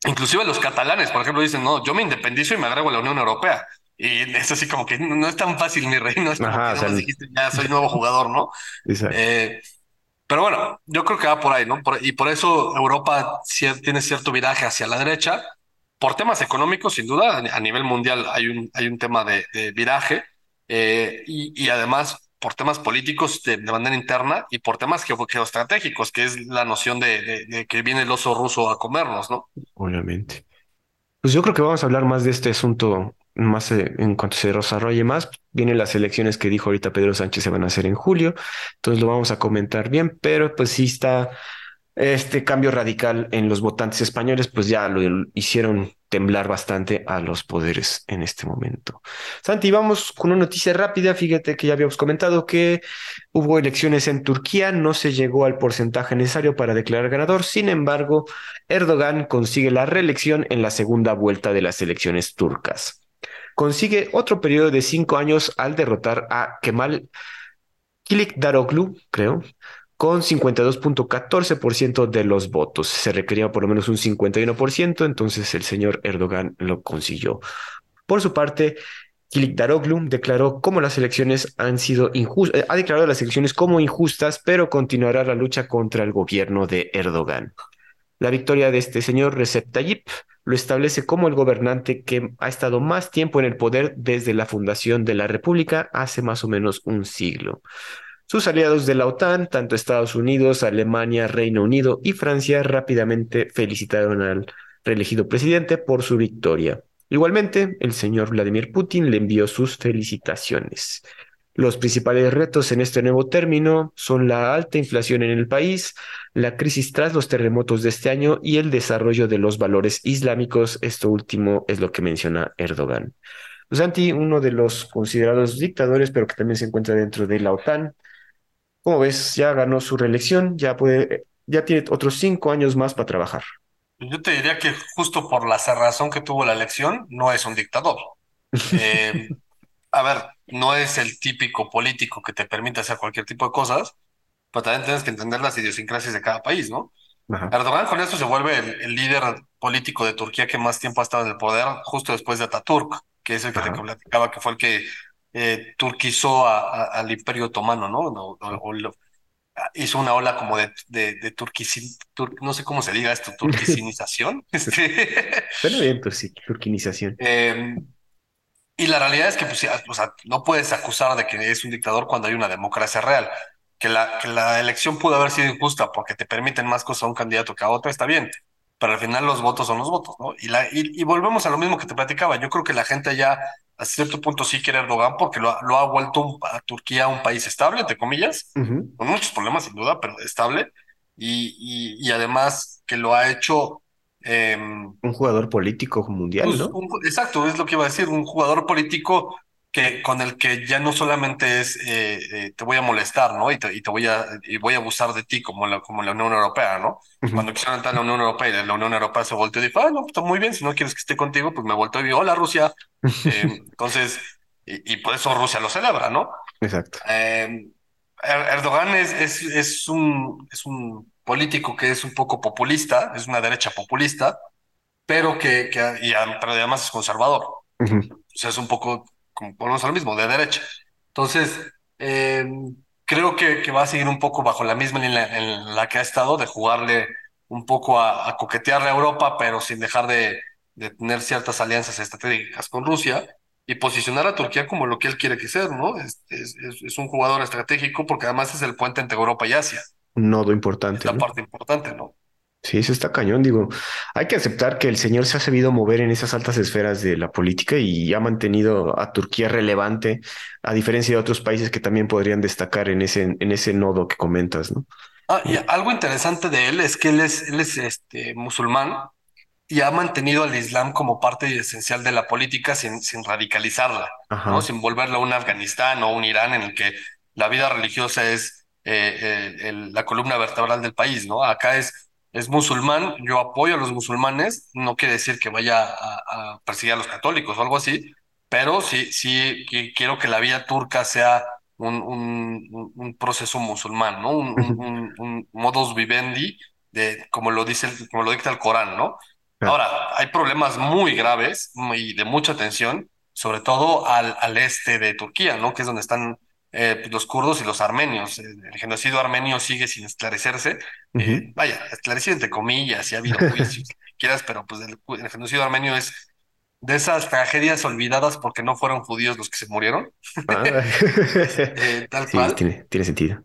inclusive los catalanes, por ejemplo, dicen, no, yo me independizo y me agrego a la Unión Europea. Y es así como que no, es tan fácil, mi rey, no es como que dijiste, ya soy nuevo jugador, ¿no? Eh, pero bueno, yo creo que va por ahí, ¿no? y por eso Europa tiene cierto viraje hacia la derecha, por temas económicos, sin duda, a nivel mundial hay un, hay un tema de, viraje, eh, y, y, además por temas políticos de, manera interna y por temas geoestratégicos, que es la noción de, de, que viene el oso ruso a comernos, ¿no? Obviamente. Pues yo creo que vamos a hablar más de este asunto más eh, en cuanto se desarrolle más. Vienen las elecciones que dijo ahorita Pedro Sánchez se van a hacer en julio, entonces lo vamos a comentar bien, pero pues sí está este cambio radical en los votantes españoles, pues ya lo hicieron temblar bastante a los poderes en este momento. Santi, vamos con una noticia rápida. Fíjate que ya habíamos comentado que hubo elecciones en Turquía, no se llegó al porcentaje necesario para declarar ganador. Sin embargo, Erdogan consigue la reelección en la segunda vuelta de las elecciones turcas. Consigue otro periodo de cinco años al derrotar a Kemal Kilicdaroglu, creo, con 52.14% de los votos. Se requería por lo menos un 51%, entonces el señor Erdogan lo consiguió. Por su parte, Kilikdaroglu declaró como las elecciones han sido injustas, eh, ha declarado las elecciones como injustas, pero continuará la lucha contra el gobierno de Erdogan. La victoria de este señor Recep Tayyip lo establece como el gobernante que ha estado más tiempo en el poder desde la fundación de la República hace más o menos un siglo. Sus aliados de la OTAN, tanto Estados Unidos, Alemania, Reino Unido y Francia, rápidamente felicitaron al reelegido presidente por su victoria. Igualmente, el señor Vladimir Putin le envió sus felicitaciones. Los principales retos en este nuevo término son la alta inflación en el país, la crisis tras los terremotos de este año y el desarrollo de los valores islámicos. Esto último es lo que menciona Erdogan. Santi, uno de los considerados dictadores, pero que también se encuentra dentro de la OTAN, como ves, ya ganó su reelección, ya puede, ya tiene otros cinco años más para trabajar. Yo te diría que justo por la cerrazón que tuvo la elección, no es un dictador. Eh, a ver, no es el típico político que te permite hacer cualquier tipo de cosas, pero también tienes que entender las idiosincrasias de cada país, ¿no? Erdogan con esto se vuelve el, líder político de Turquía que más tiempo ha estado en el poder, justo después de Ataturk, que es el que te platicaba, que fue el que eh, turquizó al Imperio Otomano, ¿no? hizo una ola como de, de, de no sé cómo se diga esto, turquicinización. este... Pero bien, turquinización. Em, y la realidad es que pues, o sea, no puedes acusar de que es un dictador cuando hay una democracia real. Que la, que la elección pudo haber sido injusta porque te permiten más cosas a un candidato que a otro, está bien pero al final los votos son los votos, ¿no? Y, la, y, volvemos a lo mismo que te platicaba. Yo creo que la gente ya a cierto punto sí quiere Erdogan porque lo, lo ha vuelto a Turquía un país estable, entre comillas, con muchos problemas sin duda, pero estable. Y, y, además que lo ha hecho... Em, un jugador político mundial, pues, ¿no? exacto, es lo que iba a decir, un jugador político que con el que ya no solamente es eh, eh, te voy a molestar, ¿no? Y te, y te, voy a y voy a abusar de ti como la, como la Unión Europea, ¿no? Cuando quisieron entrar en la Unión Europea y la Unión Europea se volteó y dijo, ah, no, está muy bien, si no quieres que esté contigo, pues me volteó y digo, hola Rusia. Eh, entonces, y, por eso Rusia lo celebra, ¿no? Exacto. Er, Erdogan es, es, es, un, es un político que es un poco populista, es una derecha populista, pero que, que y, además es conservador. O sea, es un poco como ponemos lo mismo, de derecha. Entonces, eh, creo que, que, va a seguir un poco bajo la misma línea en la que ha estado, de jugarle un poco a, a coquetearle a Europa, pero sin dejar de, de, tener ciertas alianzas estratégicas con Rusia y posicionar a Turquía como lo que él quiere que sea, ¿no? Es, es, es un jugador estratégico porque además es el puente entre Europa y Asia. Nodo importante. Es la parte importante, ¿no? Sí, eso está cañón, digo. Hay que aceptar que el señor se ha sabido mover en esas altas esferas de la política y ha mantenido a Turquía relevante, a diferencia de otros países que también podrían destacar en ese, en ese nodo que comentas, ¿no? Ah, y algo interesante de él es que él es, él es este, musulmán y ha mantenido al Islam como parte esencial de la política sin, sin radicalizarla, ¿no? Sin volverla a un Afganistán o un Irán en el que la vida religiosa es eh, la columna vertebral del país, ¿no? Acá es es musulmán, yo apoyo a los musulmanes, no quiere decir que vaya a, perseguir a los católicos o algo así, pero sí, sí quiero que la vida turca sea un, un, un proceso musulmán, ¿no? Un, un, un, modus vivendi de, como lo dice, como lo dicta el Corán, ¿no? Ahora, hay problemas muy graves y de mucha tensión, sobre todo al, al este de Turquía, ¿no? Que es donde están eh, pues, los kurdos y los armenios. El genocidio armenio sigue sin esclarecerse. Eh, vaya, esclarecido entre comillas, y ha habido juicios, quieras, pero pues el, genocidio armenio es de esas tragedias olvidadas porque no fueron judíos los que se murieron. Ah. Eh, tal cual. Tiene, tiene sentido.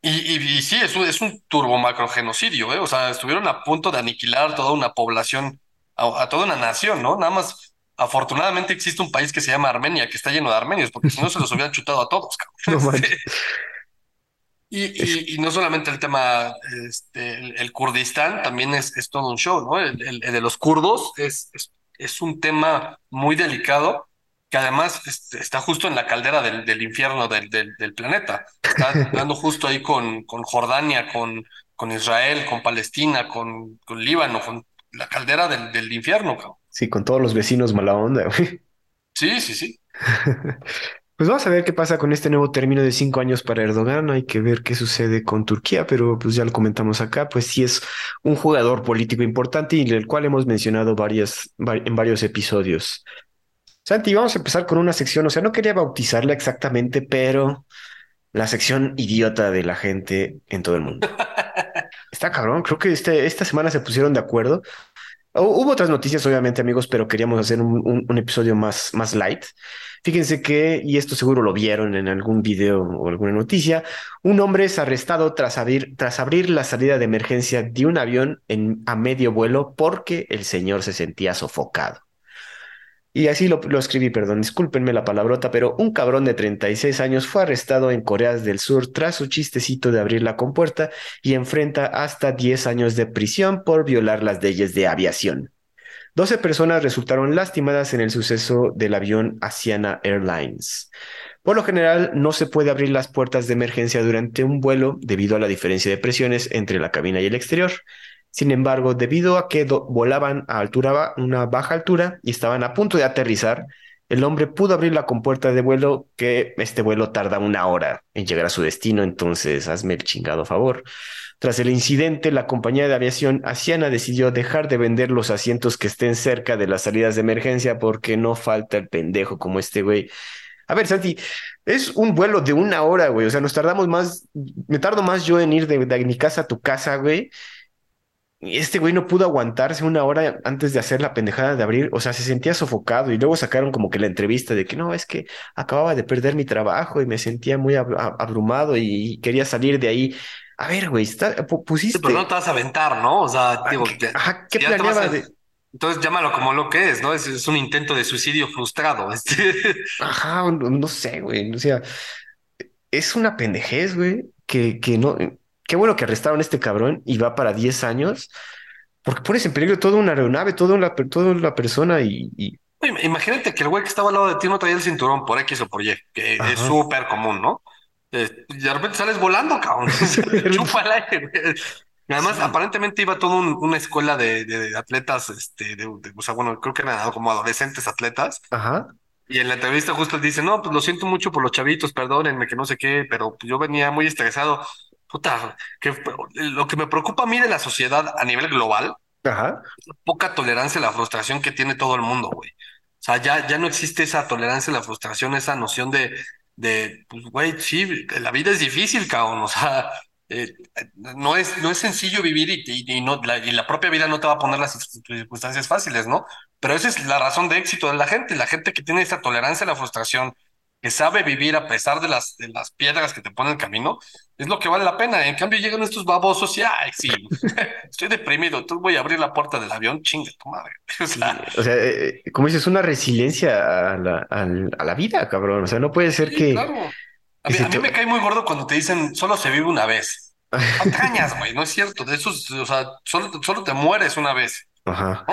Y, y, sí, es un, es un turbo macrogenocidio, ¿eh? O sea, estuvieron a punto de aniquilar toda una población, a, toda una nación, ¿no? Nada más, afortunadamente existe un país que se llama Armenia, que está lleno de armenios, porque si no se los hubieran chutado a todos, cabrón. y, y, no solamente el tema, este, el, Kurdistán también es, es, todo un show, ¿no? El, de los kurdos es, es, es un tema muy delicado que además este, está justo en la caldera del, del infierno del, del, planeta. Está dando justo ahí con, con Jordania, con, con Israel, con Palestina, con, con Líbano, con la caldera del, del infierno. Cabrón. Sí, con todos los vecinos mala onda, güey. Sí, sí, sí. Pues vamos a ver qué pasa con este nuevo término de cinco años para Erdogan. Hay que ver qué sucede con Turquía, pero pues ya lo comentamos acá, pues sí es un jugador político importante y del cual hemos mencionado varias, en varios episodios. Santi, vamos a empezar con una sección, o sea, no quería bautizarla exactamente, pero la sección idiota de la gente en todo el mundo. Está cabrón, creo que este, esta semana se pusieron de acuerdo. Hubo otras noticias, obviamente, amigos, pero queríamos hacer un, episodio más, más light. Fíjense que, y esto seguro lo vieron en algún video o alguna noticia, un hombre es arrestado tras abrir, tras abrir la salida de emergencia de un avión en, a medio vuelo porque el señor se sentía sofocado. Y así lo, escribí, perdón, discúlpenme la palabrota, pero un cabrón de 36 años fue arrestado en Corea del Sur tras su chistecito de abrir la compuerta y enfrenta hasta 10 años de prisión por violar las leyes de aviación. 12 personas resultaron lastimadas en el suceso del avión Asiana Airlines. Por lo general, no se puede abrir las puertas de emergencia durante un vuelo debido a la diferencia de presiones entre la cabina y el exterior. Sin embargo, debido a que volaban a altura, una baja altura y estaban a punto de aterrizar, el hombre pudo abrir la compuerta de vuelo, que este vuelo tarda una hora en llegar a su destino, entonces hazme el chingado favor. Tras el incidente, la compañía de aviación Asiana decidió dejar de vender los asientos que estén cerca de las salidas de emergencia porque no falta el pendejo como este güey. A ver, Santi, es un vuelo de una hora, güey. O sea, nos tardamos más, me tardo más yo en ir de, de mi casa a tu casa, güey, este güey no pudo aguantarse una hora antes de hacer la pendejada de abrir, o sea, se sentía sofocado y luego sacaron como que la entrevista de que no, es que acababa de perder mi trabajo y me sentía muy abrumado y quería salir de ahí. A ver, güey, pusiste... pero no te vas a aventar, ¿no? O sea, ah, digo, ajá, ¿qué planeaba de... Entonces llámalo como lo que es, ¿no? Es, un intento de suicidio frustrado. Este. Ajá, no, sé, güey. O sea, es una pendejez, güey, que, que no qué bueno que arrestaron a este cabrón y va para 10 años, porque pones en peligro toda una aeronave, toda una, toda la persona y, Imagínate que el güey que estaba al lado de ti no traía el cinturón por X o por Y, que es súper común, ¿no? Eh, de repente sales volando, cabrón. Chupa el aire. Además, aparentemente iba toda una escuela de, atletas, este, de, o sea, bueno, creo que eran como adolescentes atletas. Ajá. Y en la entrevista justo él dice, no, pues lo siento mucho por los chavitos, perdónenme, que no sé qué, pero yo venía muy estresado puta, que lo que me preocupa a mí de la sociedad a nivel global, Ajá. poca tolerancia a la frustración que tiene todo el mundo, güey. O sea, ya, ya no existe esa tolerancia a la frustración, esa noción de, de, pues, güey, sí, la vida es difícil, cabrón. O sea, eh, no, es, no es sencillo vivir y, y, no, la, y la propia vida no te va a poner las circunstancias fáciles, ¿no? Pero esa es la razón de éxito de la gente, la gente que tiene esa tolerancia a la frustración, que sabe vivir a pesar de las, de las piedras que te pone el camino, es lo que vale la pena. En cambio, llegan estos babosos y, ay, sí, estoy deprimido, tú voy a abrir la puerta del avión, chingue tu madre. O sea, o sea eh, eh, como dices, una resiliencia a la, a, la, vida, cabrón. O sea, no puede ser que. Claro. A, mí, me cae muy gordo cuando te dicen solo se vive una vez. No güey, no es cierto. De eso, o sea, solo, solo te mueres una vez. Ajá.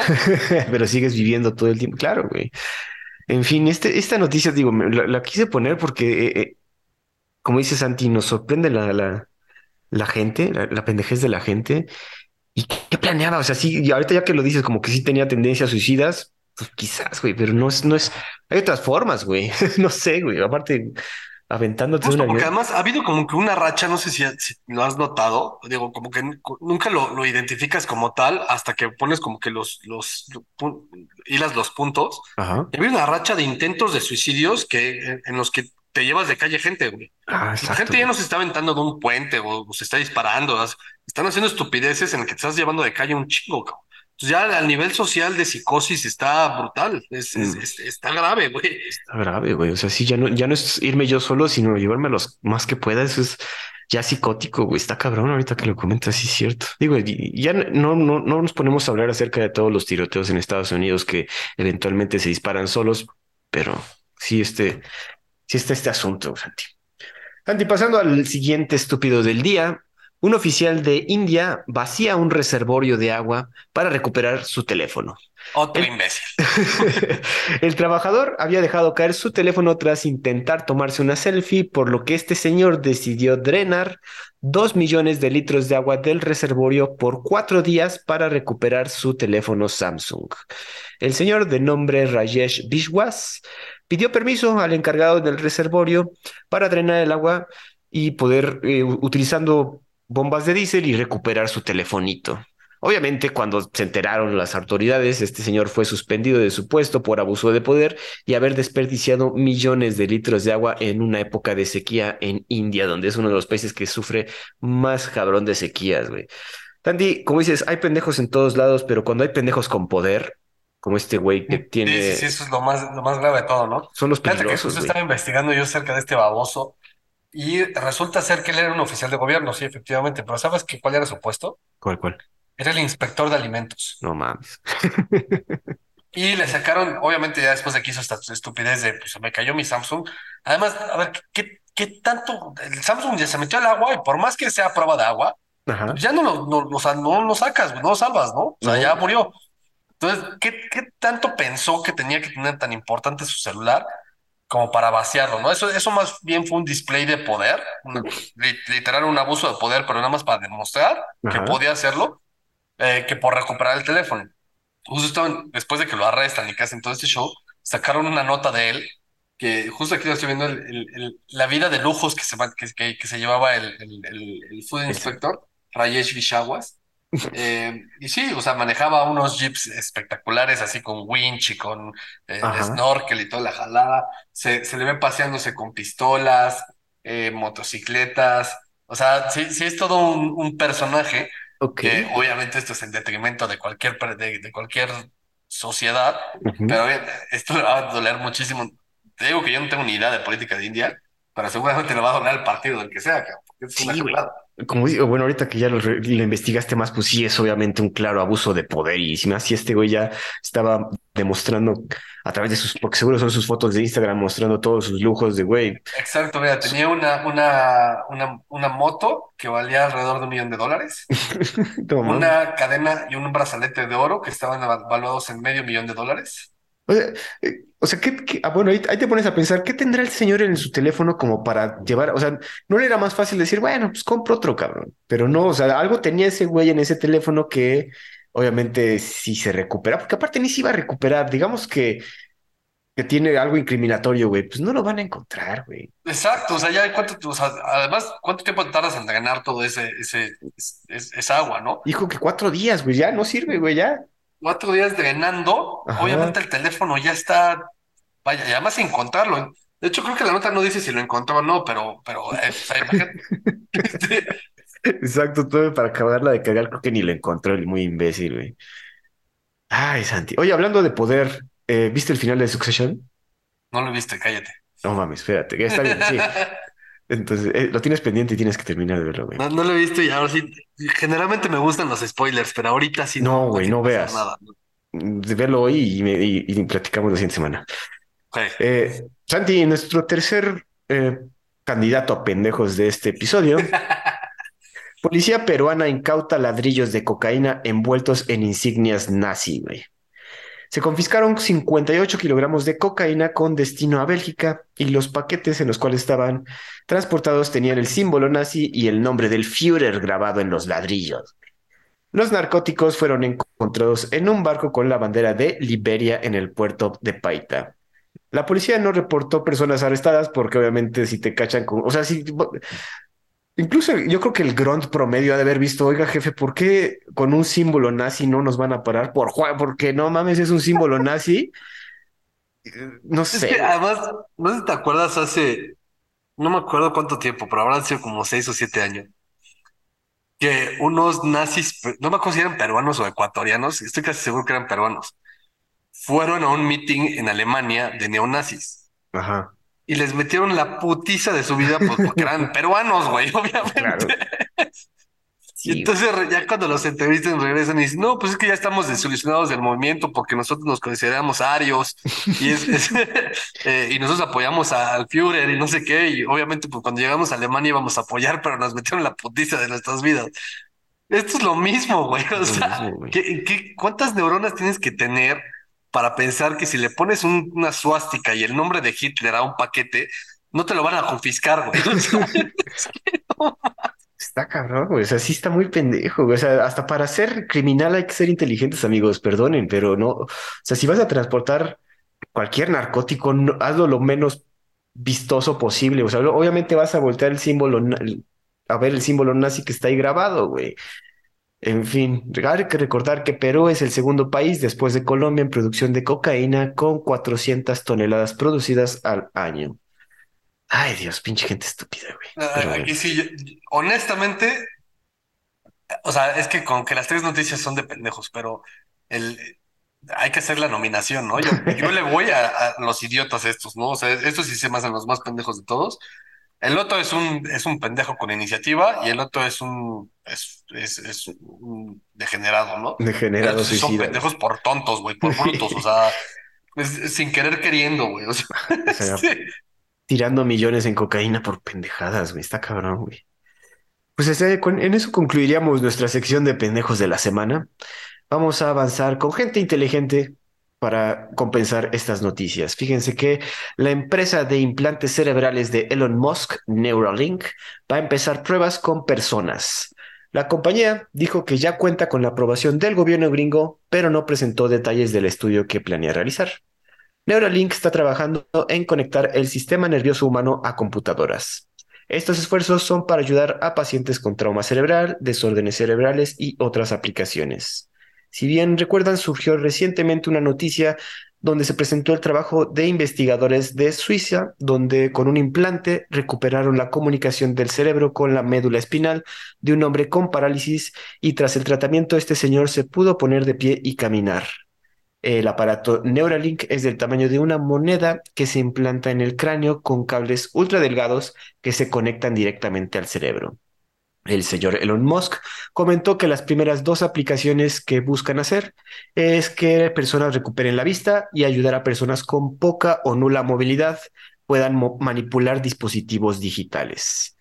Pero sigues viviendo todo el tiempo. Claro, güey. En fin, este, esta noticia, digo, la, quise poner porque, eh, como dice Santi, nos sorprende la, la, la gente, la, pendejez de la gente. ¿Y qué, planeaba? O sea, sí, y ahorita ya que lo dices, como que sí tenía tendencias suicidas, pues quizás, güey, pero no es, no es, hay otras formas, güey. no sé, güey. Aparte, aventándote de Justo, un porque avión. además ha habido como que una racha, no sé si, si lo has notado, digo, como que nu- nunca lo, lo identificas como tal hasta que pones como que los, los, hilas los puntos. Ajá. Y ha habido una racha de intentos de suicidios que, en, en los que te llevas de calle gente, güey. Ah, La gente ya no se está aventando de un puente o, o se está disparando, están haciendo estupideces en el que te estás llevando de calle un chingo, cabrón. Entonces ya al nivel social de psicosis está brutal, es, Mm. es- está grave, güey. Está grave, güey. O sea, sí, ya no, ya no es irme yo solo, sino llevarme los más que pueda. Eso es ya psicótico, güey. Está cabrón ahorita que lo comentas, sí es cierto. Digo, ya no, no, no nos ponemos a hablar acerca de todos los tiroteos en Estados Unidos que eventualmente se disparan solos, pero sí, este, sí está este asunto, Santi. Santi, pasando al siguiente estúpido del día. Un oficial de India vacía un reservorio de agua para recuperar su teléfono. Otro El- imbécil. El trabajador había dejado caer su teléfono tras intentar tomarse una selfie, por lo que este señor decidió drenar dos millones de litros de agua del reservorio por cuatro días para recuperar su teléfono Samsung. El señor de nombre Rajesh Bishwas pidió permiso al encargado del reservorio para drenar el agua y poder, eh, utilizando bombas de diésel y recuperar su telefonito. Obviamente, cuando se enteraron las autoridades, este señor fue suspendido de su puesto por abuso de poder y haber desperdiciado millones de litros de agua en una época de sequía en India, donde es uno de los países que sufre más cabrón de sequías, güey. Tandy, como dices, hay pendejos en todos lados, pero cuando hay pendejos con poder, como este güey que tiene, Sí, sí, sí, eso es lo más, lo más grave de todo, ¿no? son los Fíjate que peligrosos, güey. estaba investigando yo acerca de este baboso y resulta ser que él era un oficial de gobierno, sí, efectivamente, pero ¿sabes qué, cuál era su puesto? ¿Cuál, cuál? Era el inspector de alimentos. No mames. Y le sacaron, obviamente ya después de que hizo esta estupidez de, pues se me cayó mi Samsung. Además, a ver, ¿qué, qué tanto? El Samsung ya se metió al agua y por más que sea prueba de agua, Ajá. ya no lo, no, o sea, no lo sacas, no lo salvas, ¿no? O sea, No. ya murió. Entonces, ¿qué, qué tanto pensó que tenía que tener tan importante su celular como para vaciarlo, ¿no? Eso, eso más bien fue un display de poder, una- literal un abuso de poder, pero nada más para demostrar que Ajá. podía hacerlo, eh, que por recuperar el teléfono. Justo después de que lo arrestan y que hacen todo este show, sacaron una nota de él, que justo aquí lo estoy viendo, el- el- el- la vida de lujos que se, que, que- que se llevaba el, el, Food Inspector, Rajesh Vishawas. Eh, y sí, o sea, manejaba unos jeeps espectaculares, así con winch y con eh, snorkel y toda la jalada. Se, se le ve paseándose con pistolas, eh, motocicletas. O sea, sí, sí es todo un, un personaje Ok. que obviamente esto es en detrimento de cualquier, de, de cualquier sociedad, pero esto le va a doler muchísimo. Te digo que yo no tengo ni idea de política de India, pero seguramente le va a doler el partido del que sea, porque es una Sí, güey. Como digo, bueno, ahorita que ya lo, investigaste más, pues sí es obviamente un claro abuso de poder. Y si más si este güey ya estaba demostrando a través de sus, porque seguro son sus fotos de Instagram mostrando todos sus lujos de güey. Exacto, mira, tenía una, una, una, una moto que valía alrededor de un millón de dólares, una cadena y un brazalete de oro que estaban eva- valuados en medio millón de dólares. O sea, eh, o sea, ¿qué, qué- ah, bueno, ahí, ahí te pones a pensar, ¿qué tendrá el señor en su teléfono como para llevar? O sea, no le era más fácil decir, bueno, pues compro otro cabrón. Pero no, o sea, algo tenía ese güey en ese teléfono que obviamente si se recupera, porque aparte ni se iba a recuperar, digamos que, que tiene algo incriminatorio, güey, pues no lo van a encontrar, güey. Exacto, o sea, ya cuánto, o sea, además, ¿cuánto tiempo tardas en drenar todo ese, ese, es- es- esa agua, ¿no? Dijo que cuatro días, güey, ya no sirve, güey, ya. Cuatro días drenando, Ajá. obviamente el teléfono ya está, vaya, y además encontrarlo. De hecho, creo que la nota no dice si lo encontró o no, pero, pero, eh, imagínate. Este, Exacto, todo para acabarla de cagar, creo que ni lo encontró el muy imbécil, güey. Ay, Santi. Oye, hablando de poder, eh, ¿viste el final de Succession? No lo viste, cállate. No mames, espérate, que está bien, sí. Entonces, eh, lo tienes pendiente y tienes que terminar de verlo, güey. No, no lo he visto y ahora sí. Generalmente me gustan los spoilers, pero ahorita sí No, güey, no pasar veas. Nada. De verlo hoy y, me- y- y platicamos la siguiente semana. Eh, Santi, nuestro tercer eh, candidato a pendejos de este episodio. Policía peruana incauta ladrillos de cocaína envueltos en insignias nazi, güey. Se confiscaron 58 kilogramos de cocaína con destino a Bélgica y los paquetes en los cuales estaban transportados tenían el símbolo nazi y el nombre del Führer grabado en los ladrillos. Los narcóticos fueron encontrados en un barco con la bandera de Liberia en el puerto de Paita. La policía no reportó personas arrestadas porque obviamente si te cachan con, o sea, si incluso yo creo que el grunt promedio ha de haber visto, oiga jefe, ¿por qué con un símbolo nazi no nos van a parar? Por porque no mames, es un símbolo nazi. No Es que sé, además, no sé si te acuerdas hace, no me acuerdo cuánto tiempo, pero habrán sido como seis o siete años, que unos nazis, no me acuerdo si eran peruanos o ecuatorianos, estoy casi seguro que eran peruanos, fueron a un meeting en Alemania de neonazis ajá, y les metieron la putiza de su vida, pues porque eran peruanos, güey, obviamente. claro, Y entonces ya cuando los entrevistan regresan y dicen, no, pues es que ya estamos desilusionados del movimiento porque nosotros nos consideramos arios y es, es- eh, y nosotros apoyamos a- al Führer y no sé qué, y obviamente pues cuando llegamos a Alemania íbamos a apoyar, pero nos metieron la putiza de nuestras vidas. Esto es lo mismo, güey. O sea, mismo, güey. ¿qué, qué- cuántas neuronas tienes que tener para pensar que si le pones un- una suástica y el nombre de Hitler a un paquete, no te lo van a confiscar, güey? O sea, es que no. Está cabrón, güey. O sea, sí está muy pendejo, güey. O sea, hasta para ser criminal hay que ser inteligentes, amigos. Perdonen, pero no. O sea, si vas a transportar cualquier narcótico, no- hazlo lo menos vistoso posible. O sea, obviamente vas a voltear el símbolo, a ver el símbolo nazi que está ahí grabado, güey. En fin, hay que recordar que Perú es el segundo país después de Colombia en producción de cocaína con 400 toneladas producidas al año. Ay, Dios, pinche gente estúpida, güey. Pero Ah. Aquí sí, yo- honestamente, o sea, es que con que las tres noticias son de pendejos, pero el, hay que hacer la nominación, ¿no? Yo, yo le voy a, a los idiotas estos, ¿no? O sea, estos sí se me hacen los más pendejos de todos. El otro es un, es un pendejo con iniciativa y el otro es un, es, es, es un degenerado, ¿no? Sí son pendejos por tontos, güey, por brutos, o sea, es- sin querer queriendo, güey. O sea, O sea, este, tirando millones en cocaína por pendejadas, güey. Está cabrón, güey. Pues con- en eso concluiríamos nuestra sección de pendejos de la semana. Vamos a avanzar con gente inteligente para compensar estas noticias. Fíjense que la empresa de implantes cerebrales de Elon Musk, Neuralink, va a empezar pruebas con personas. La compañía dijo que ya cuenta con la aprobación del gobierno gringo, pero no presentó detalles del estudio que planea realizar. Neuralink está trabajando en conectar el sistema nervioso humano a computadoras. Estos esfuerzos son para ayudar a pacientes con trauma cerebral, desórdenes cerebrales y otras aplicaciones. Si bien recuerdan, surgió recientemente una noticia donde se presentó el trabajo de investigadores de Suiza, donde con un implante recuperaron la comunicación del cerebro con la médula espinal de un hombre con parálisis y tras el tratamiento este señor se pudo poner de pie y caminar. El aparato Neuralink es del tamaño de una moneda que se implanta en el cráneo con cables ultra delgados que se conectan directamente al cerebro. El señor Elon Musk comentó que las primeras dos aplicaciones que buscan hacer es que personas recuperen la vista y ayudar a personas con poca o nula movilidad puedan manipular dispositivos digitales.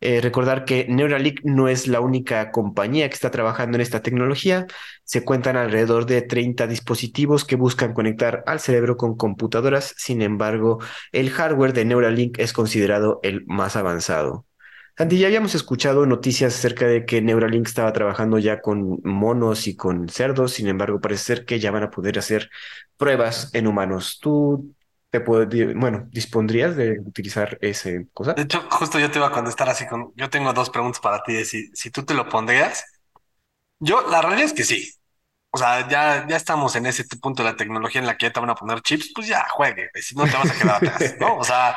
Eh, recordar que Neuralink no es la única compañía que está trabajando en esta tecnología. Se cuentan alrededor de 30 dispositivos que buscan conectar al cerebro con computadoras. Sin embargo, el hardware de Neuralink es considerado el más avanzado. Santi, ya habíamos escuchado noticias acerca de que Neuralink estaba trabajando ya con monos y con cerdos. Sin embargo, parece ser que ya van a poder hacer pruebas en humanos. ¿Tú te puedes, bueno, dispondrías de utilizar esa cosa? de hecho, justo yo te iba a contestar así con, yo tengo dos preguntas para ti, de si, si tú te lo pondrías. Yo, la realidad es que sí. O sea, ya, ya estamos en ese punto de la tecnología en la que ya te van a poner chips, pues ya juegue, si no te vas a quedar atrás, ¿no? O sea,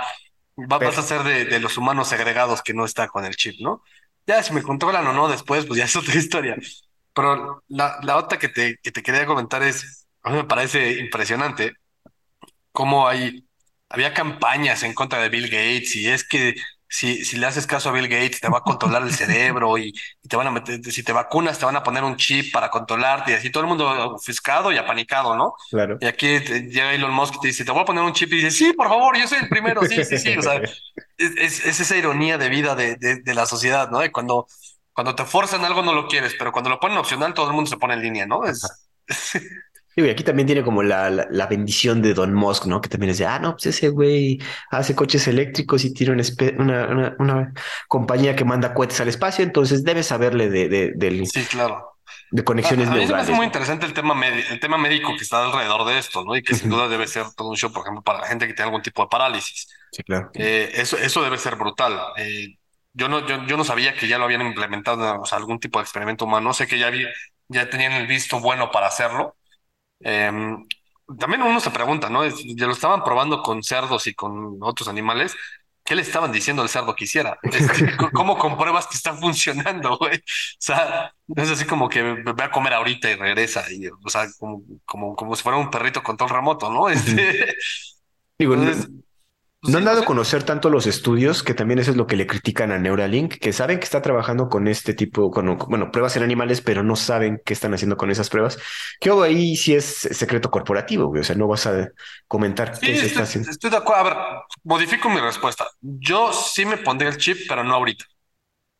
va- vas a ser de, de los humanos segregados que no está con el chip, ¿no? Ya si me controlan o no después, pues ya es otra historia. Pero la, la otra que te, que te quería comentar es, a mí me parece impresionante cómo hay, había campañas en contra de Bill Gates y es que si, si le haces caso a Bill Gates te va a controlar el cerebro y, y te van a meter, si te vacunas te van a poner un chip para controlarte y así todo el mundo ofuscado y apanicado, ¿no? claro. Y aquí te- llega Elon Musk y te dice, te voy a poner un chip y dice, sí, por favor, yo soy el primero, sí, sí, sí, o sea, es, es- es esa ironía de vida de, de, de la sociedad, ¿no? De cuando, cuando te forzan algo no lo quieres, pero cuando lo ponen opcional todo el mundo se pone en línea, ¿no? Es, Güey, aquí también tiene como la, la, la bendición de Don Musk, ¿no? Que también es de, ah, no, pues ese güey hace coches eléctricos y tiene una, una, una, compañía que manda cohetes al espacio, entonces debe saberle de, de, del... sí, claro. de conexiones a, a mí neurales. me muy interesante el tema, el tema médico que está alrededor de esto, ¿no? Y que sin duda debe ser todo un show, por ejemplo, para la gente que tiene algún tipo de parálisis. Sí, claro. Eh, eso, eso debe ser brutal. Eh, yo, no, yo, yo, no sabía que ya lo habían implementado, o sea, algún tipo de experimento humano. Sé que ya, vi, ya tenían el visto bueno para hacerlo. Eh, también uno se pregunta, ¿no? Ya lo estaban probando con cerdos y con otros animales. ¿Qué le estaban diciendo al cerdo que hiciera? Este, ¿Cómo compruebas que está funcionando, güey? O sea, es así como que ve a comer ahorita y regresa, y, o sea, como, como, como si fuera un perrito con todo el remoto, ¿no? Este, Digo, entonces, no han dado a conocer tanto los estudios, que también eso es lo que le critican a Neuralink, que saben que está trabajando con este tipo, con, bueno, pruebas en animales, pero no saben qué están haciendo con esas pruebas. Que ahí sí es secreto corporativo, güey. O sea, no vas a comentar sí, qué se está haciendo. Estoy de acuerdo. A ver, modifico mi respuesta. Yo sí me pondré el chip, pero no ahorita.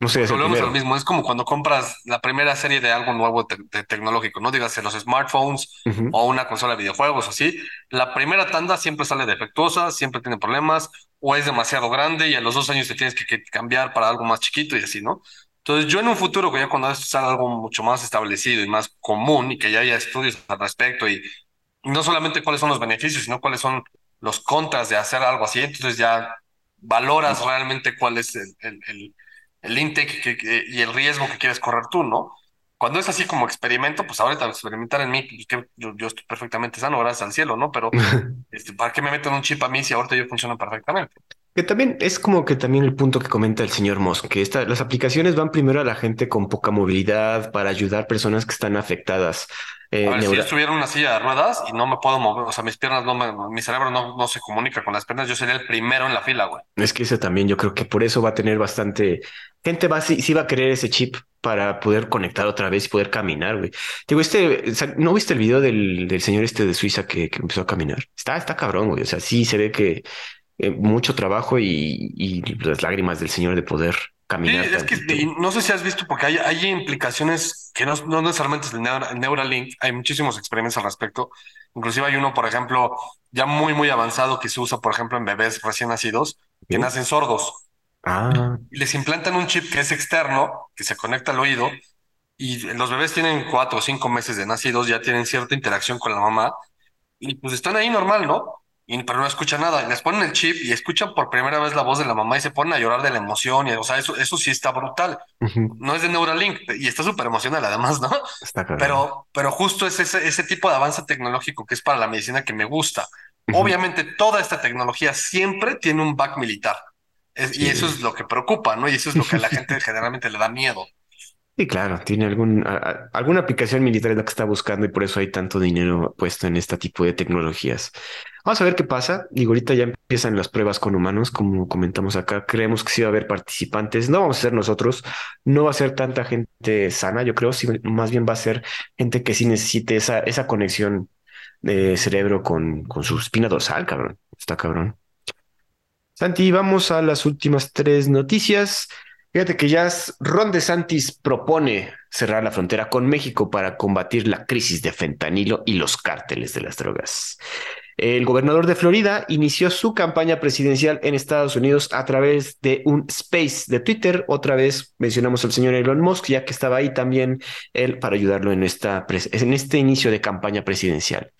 No sé, es Volvemos al mismo. Es como cuando compras la primera serie de algo nuevo te de tecnológico, no digas en los smartphones uh -huh. o una consola de videojuegos así. La primera tanda siempre sale defectuosa, siempre tiene problemas o es demasiado grande y a los dos años te tienes que, que cambiar para algo más chiquito y así, ¿no? Entonces, yo en un futuro, que ya cuando esto sea algo mucho más establecido y más común y que ya haya estudios al respecto y, y no solamente cuáles son los beneficios, sino cuáles son los contras de hacer algo así, entonces ya valoras realmente cuál es el, el, el el intake que, que, y el riesgo que quieres correr tú, ¿no? Cuando es así como experimento, pues ahorita experimentar en mí, pues que yo, yo, estoy perfectamente sano, gracias al cielo, ¿no? Pero este, ¿para qué me meten un chip a mí si ahorita yo funciono perfectamente? Que también es como que también el punto que comenta el señor Musk, que esta, las aplicaciones van primero a la gente con poca movilidad para ayudar a personas que están afectadas. Eh, a ver, si yo estuviera en una silla de ruedas y no me puedo mover, o sea, mis piernas no me, mi cerebro no, no se comunica con las piernas, yo sería el primero en la fila, güey. Es que eso también, yo creo que por eso va a tener bastante gente va sí, sí va a querer ese chip para poder conectar otra vez y poder caminar, güey. Digo, este, ¿no viste el video del, del señor este de Suiza que, que, empezó a caminar? Está, está cabrón, güey. O sea, sí se ve que eh, mucho trabajo y, y, las lágrimas del señor de poder caminar. Sí, es que no sé si has visto, porque hay, hay implicaciones que no, no necesariamente es el, Neura, el Neuralink, hay muchísimos experimentos al respecto. Inclusive hay uno, por ejemplo, ya muy, muy avanzado que se usa, por ejemplo, en bebés recién nacidos que ¿Sí? nacen sordos. Ah. Y les implantan un chip que es externo, que se conecta al oído, y los bebés tienen cuatro o cinco meses de nacidos, ya tienen cierta interacción con la mamá, y pues están ahí normal, ¿no? Y, pero no escuchan nada. Y les ponen el chip y escuchan por primera vez la voz de la mamá y se ponen a llorar de la emoción. Y, o sea, eso, eso sí está brutal. Uh -huh. No es de Neuralink y está súper emocional además, ¿no? Está claro. Pero, pero justo es ese, ese tipo de avance tecnológico que es para la medicina que me gusta. Uh -huh. Obviamente, toda esta tecnología siempre tiene un back militar. Es, sí. Y eso es lo que preocupa, ¿no? Y eso es lo que a la gente generalmente le da miedo. Sí, claro, tiene algún, a, alguna aplicación militar es la que está buscando y por eso hay tanto dinero puesto en este tipo de tecnologías. Vamos a ver qué pasa. Digo, ahorita ya empiezan las pruebas con humanos, como comentamos acá. Creemos que sí va a haber participantes. No vamos a ser nosotros, no va a ser tanta gente sana, yo creo, sino más bien va a ser gente que sí necesite esa, esa conexión de cerebro con, con su espina dorsal, cabrón. Está cabrón. Santi, vamos a las últimas tres noticias. Fíjate que ya Ron DeSantis propone cerrar la frontera con México para combatir la crisis de fentanilo y los cárteles de las drogas. El gobernador de Florida inició su campaña presidencial en Estados Unidos a través de un space de Twitter. Otra vez mencionamos al señor Elon Musk, ya que estaba ahí también él para ayudarlo en, esta, en este inicio de campaña presidencial.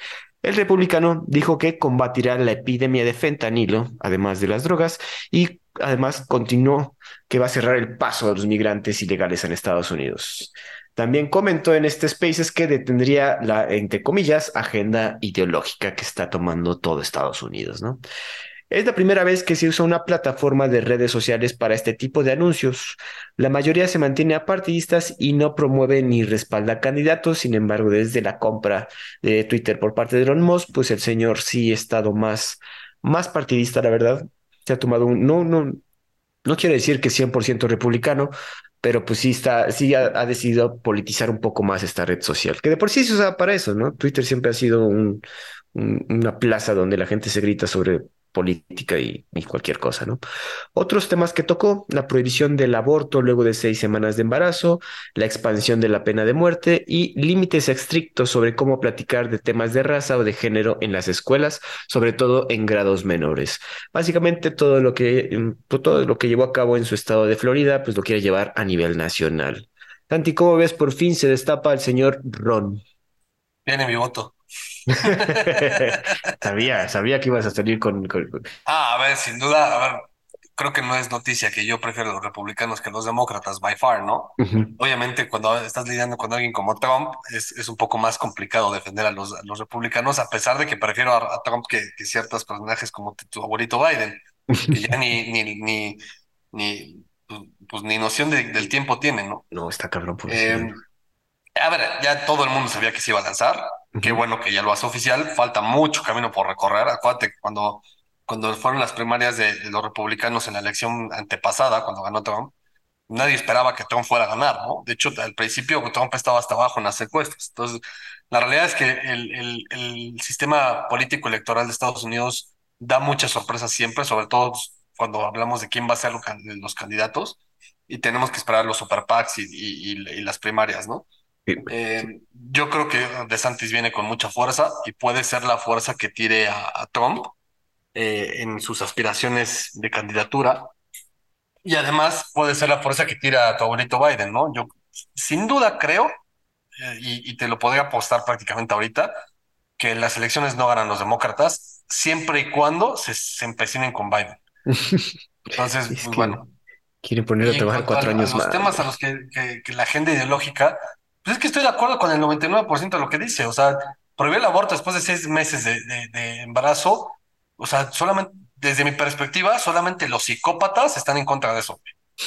El republicano dijo que combatirá la epidemia de fentanilo, además de las drogas, y además continuó que va a cerrar el paso a los migrantes ilegales en Estados Unidos. También comentó en este Spaces que detendría la, entre comillas, agenda ideológica que está tomando todo Estados Unidos, ¿no? Es la primera vez que se usa una plataforma de redes sociales para este tipo de anuncios. La mayoría se mantiene apartidistas y no promueve ni respalda candidatos. Sin embargo, desde la compra de Twitter por parte de Elon Musk, pues el señor sí ha estado más, más partidista, la verdad. Se ha tomado un, no, no, no quiero decir que 100% republicano, pero pues sí está, sí ha, ha, decidido politizar un poco más esta red social, que de por sí se usa para eso, ¿no? Twitter siempre ha sido un, un, una plaza donde la gente se grita sobre política y, cualquier cosa, ¿no? Otros temas que tocó, la prohibición del aborto luego de seis semanas de embarazo, la expansión de la pena de muerte y límites estrictos sobre cómo platicar de temas de raza o de género en las escuelas, sobre todo en grados menores. Básicamente todo lo que, todo lo que llevó a cabo en su estado de Florida, pues lo quiere llevar a nivel nacional. Santi, ¿cómo ves? Por fin se destapa el señor Ron. Tiene mi voto. Sabía, sabía que ibas a salir con, con- con- Ah, a ver, sin duda, a ver, creo que no es noticia que yo prefiero a los republicanos que a los demócratas, by far, ¿no? Obviamente, cuando estás lidiando con alguien como Trump, es, es un poco más complicado defender a los, a los republicanos, a pesar de que prefiero a, a Trump que, que ciertos personajes como tu abuelito Biden, que ya ni, ni, ni, ni, pues, pues, ni noción de- del tiempo tienen, ¿no? No, está cabrón por Eh, a ver, ya todo el mundo sabía que se iba a lanzar. Qué bueno que ya lo hace oficial. Falta mucho camino por recorrer. Acuérdate cuando, cuando fueron las primarias de, de los republicanos en la elección antepasada, cuando ganó Trump, nadie esperaba que Trump fuera a ganar, ¿no? De hecho, al principio Trump estaba hasta abajo en las encuestas. Entonces, la realidad es que el, el, el sistema político electoral de Estados Unidos da muchas sorpresas siempre, sobre todo cuando hablamos de quién va a ser los candidatos y tenemos que esperar los super PACs y, y, y- y las primarias, ¿no? Eh, yo creo que DeSantis viene con mucha fuerza y puede ser la fuerza que tire a, a Trump eh, en sus aspiraciones de candidatura. Y además puede ser la fuerza que tira a tu abuelito Biden, ¿no? Yo sin duda creo, eh, y, y te lo podría apostar prácticamente ahorita, que las elecciones no ganan los demócratas siempre y cuando se, se empecinen con Biden. Entonces, Es pues que bueno. quieren poner a trabajar cuatro a, a años los más. temas a los que, que- que la agenda ideológica, pues es que estoy de acuerdo con el 99% de lo que dice. O sea, prohibir el aborto después de seis meses de, de- de embarazo, o sea, solamente, desde mi perspectiva, solamente los psicópatas están en contra de eso.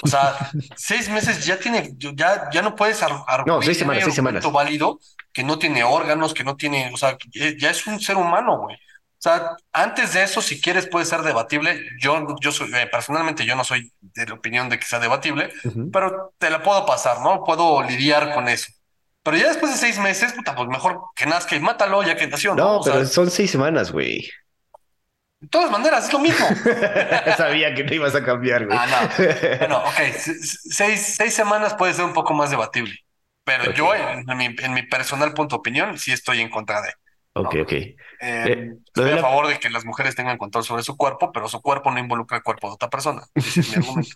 O sea, seis meses ya tiene, ya, ya no puedes ar- No, seis arguir- semanas, seis argumento semanas. válido que no tiene órganos, que no tiene, o sea, ya es un ser humano, güey. O sea, antes de eso, si quieres, puede ser debatible. Yo, yo soy, eh, personalmente, yo no soy de la opinión de que sea debatible, pero te la puedo pasar, ¿no? Puedo lidiar con eso. Pero ya después de seis meses, puta, pues mejor que nazca y mátalo ya que nació, ¿no? No, sea, pero son seis semanas, güey. de todas maneras, es lo mismo. Sabía que no ibas a cambiar, güey. Ah, no. Bueno, ok, se- se- seis, seis semanas puede ser un poco más debatible. Pero yo, en, en mi, en mi personal punto de opinión, sí estoy en contra de. Ok, ok. Eh, Eh, estoy a la- favor de que las mujeres tengan control sobre su cuerpo, pero su cuerpo no involucra el cuerpo de otra persona. Ese es mi argumento.